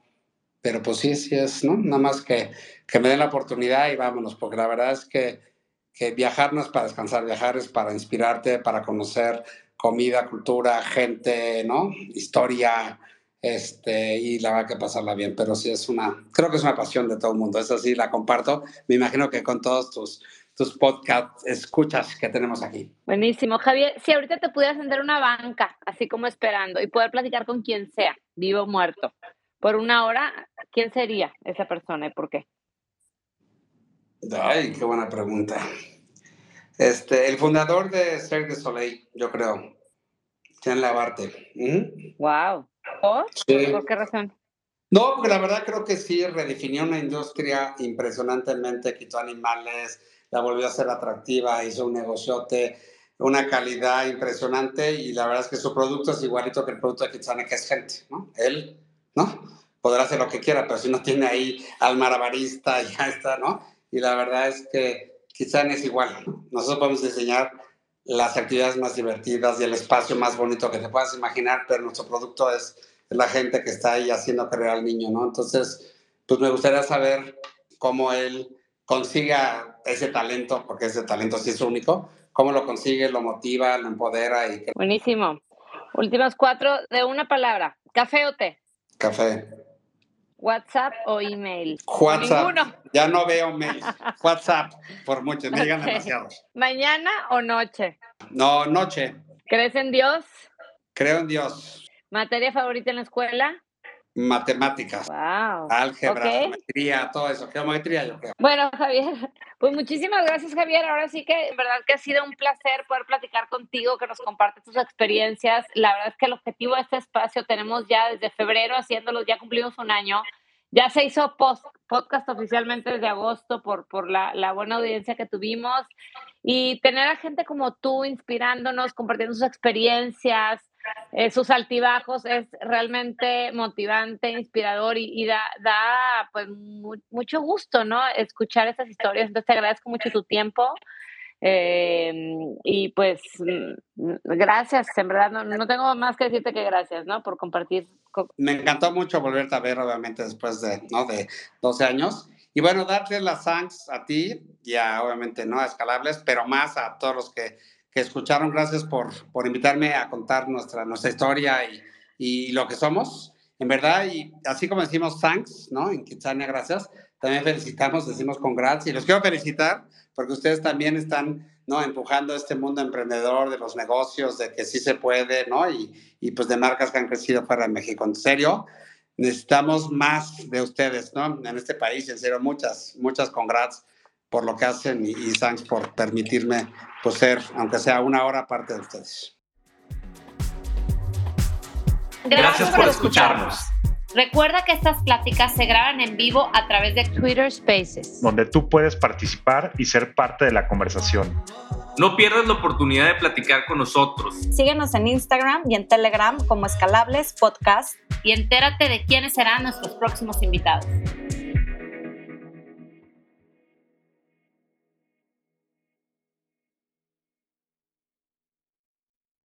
Pero pues sí, sí es, ¿no? Nada más que, que me den la oportunidad y vámonos, porque la verdad es que, que viajar no es para descansar, viajar es para inspirarte, para conocer comida, cultura, gente, ¿no? Historia, este, y la verdad que pasarla bien, pero sí es una, creo que es una pasión de todo el mundo, esa sí la comparto, me imagino que con todos tus, tus podcast escuchas que tenemos aquí. Buenísimo. Javier, si ahorita te pudieras sentar una banca, así como esperando, y poder platicar con quien sea, vivo o muerto, por una hora, ¿quién sería esa persona y por qué? Ay, qué buena pregunta. Este, el fundador de Cirque du Soleil, yo creo. Jean Labarte. Wow. ¿Por? ¿Por qué razón? No, porque la verdad creo que sí redefinió una industria impresionantemente, quitó animales, la volvió a ser atractiva, hizo un negociote, una calidad impresionante y la verdad es que su producto es igualito que el producto de Kitsane, que es gente, ¿no? Él, ¿no? Podrá hacer lo que quiera, pero si no tiene ahí al marabarista, <laughs> ya está, ¿no? Y la verdad es que Kitsane es igual, Nosotros podemos diseñar las actividades más divertidas y el espacio más bonito que te puedas imaginar, pero nuestro producto es, la gente que está ahí haciendo creer al niño, ¿no? Entonces, pues me gustaría saber cómo él consiga ese talento, porque ese talento sí es único, cómo lo consigue, lo motiva, lo empodera. Y... Buenísimo. Últimas cuatro de una palabra. ¿Café o té? Café. ¿WhatsApp o email? WhatsApp. Ninguno. Ya no veo mail. <laughs> WhatsApp, por mucho, me digan demasiados. ¿Mañana o noche? No, noche. ¿Crees en Dios? Creo en Dios. ¿Materia favorita en la escuela? Matemáticas, wow. álgebra, geometría, todo eso, geometría yo creo. Bueno, <laughs> Javier, pues muchísimas gracias, Javier. Ahora sí que, en verdad que ha sido un placer poder platicar contigo, que nos compartes tus experiencias. La verdad es que el objetivo de este espacio tenemos ya desde febrero haciéndolo, ya cumplimos un año. Ya se hizo post, podcast oficialmente desde agosto por, por la, la, buena audiencia que tuvimos y tener a gente como tú inspirándonos, compartiendo sus experiencias, eh, sus altibajos es realmente motivante, inspirador y, da, da, pues mucho gusto, ¿no? Escuchar estas historias. Entonces te agradezco mucho tu tiempo. Eh, y pues mm, gracias, en verdad no, no, tengo más que decirte que gracias, ¿no? Por compartir. Me encantó mucho volverte a ver, obviamente, después de, ¿no? de 12 años. Y bueno, darte las thanks a ti y a, obviamente, ¿no? A Escalables, pero más a todos los que que escucharon. Gracias por, por invitarme a contar nuestra, nuestra historia y, y, lo que somos. En verdad, y así como decimos thanks, ¿no? En Kitsania, gracias. También felicitamos, decimos congrats. Y los quiero felicitar porque ustedes también están, ¿no? Empujando este mundo emprendedor de los negocios, de que sí se puede, ¿no? Y, y pues de marcas que han crecido fuera de México. En serio, necesitamos más de ustedes, ¿no? En este país, en serio, muchas, muchas congrats por lo que hacen y, y thanks por permitirme pues, ser, aunque sea una hora, parte de ustedes. Gracias, por escucharnos. Recuerda que estas pláticas se graban en vivo a través de Twitter Spaces, donde tú puedes participar y ser parte de la conversación. No pierdas la oportunidad de platicar con nosotros. Síguenos en Instagram y en Telegram como Escalables Podcast y entérate de quiénes serán nuestros próximos invitados.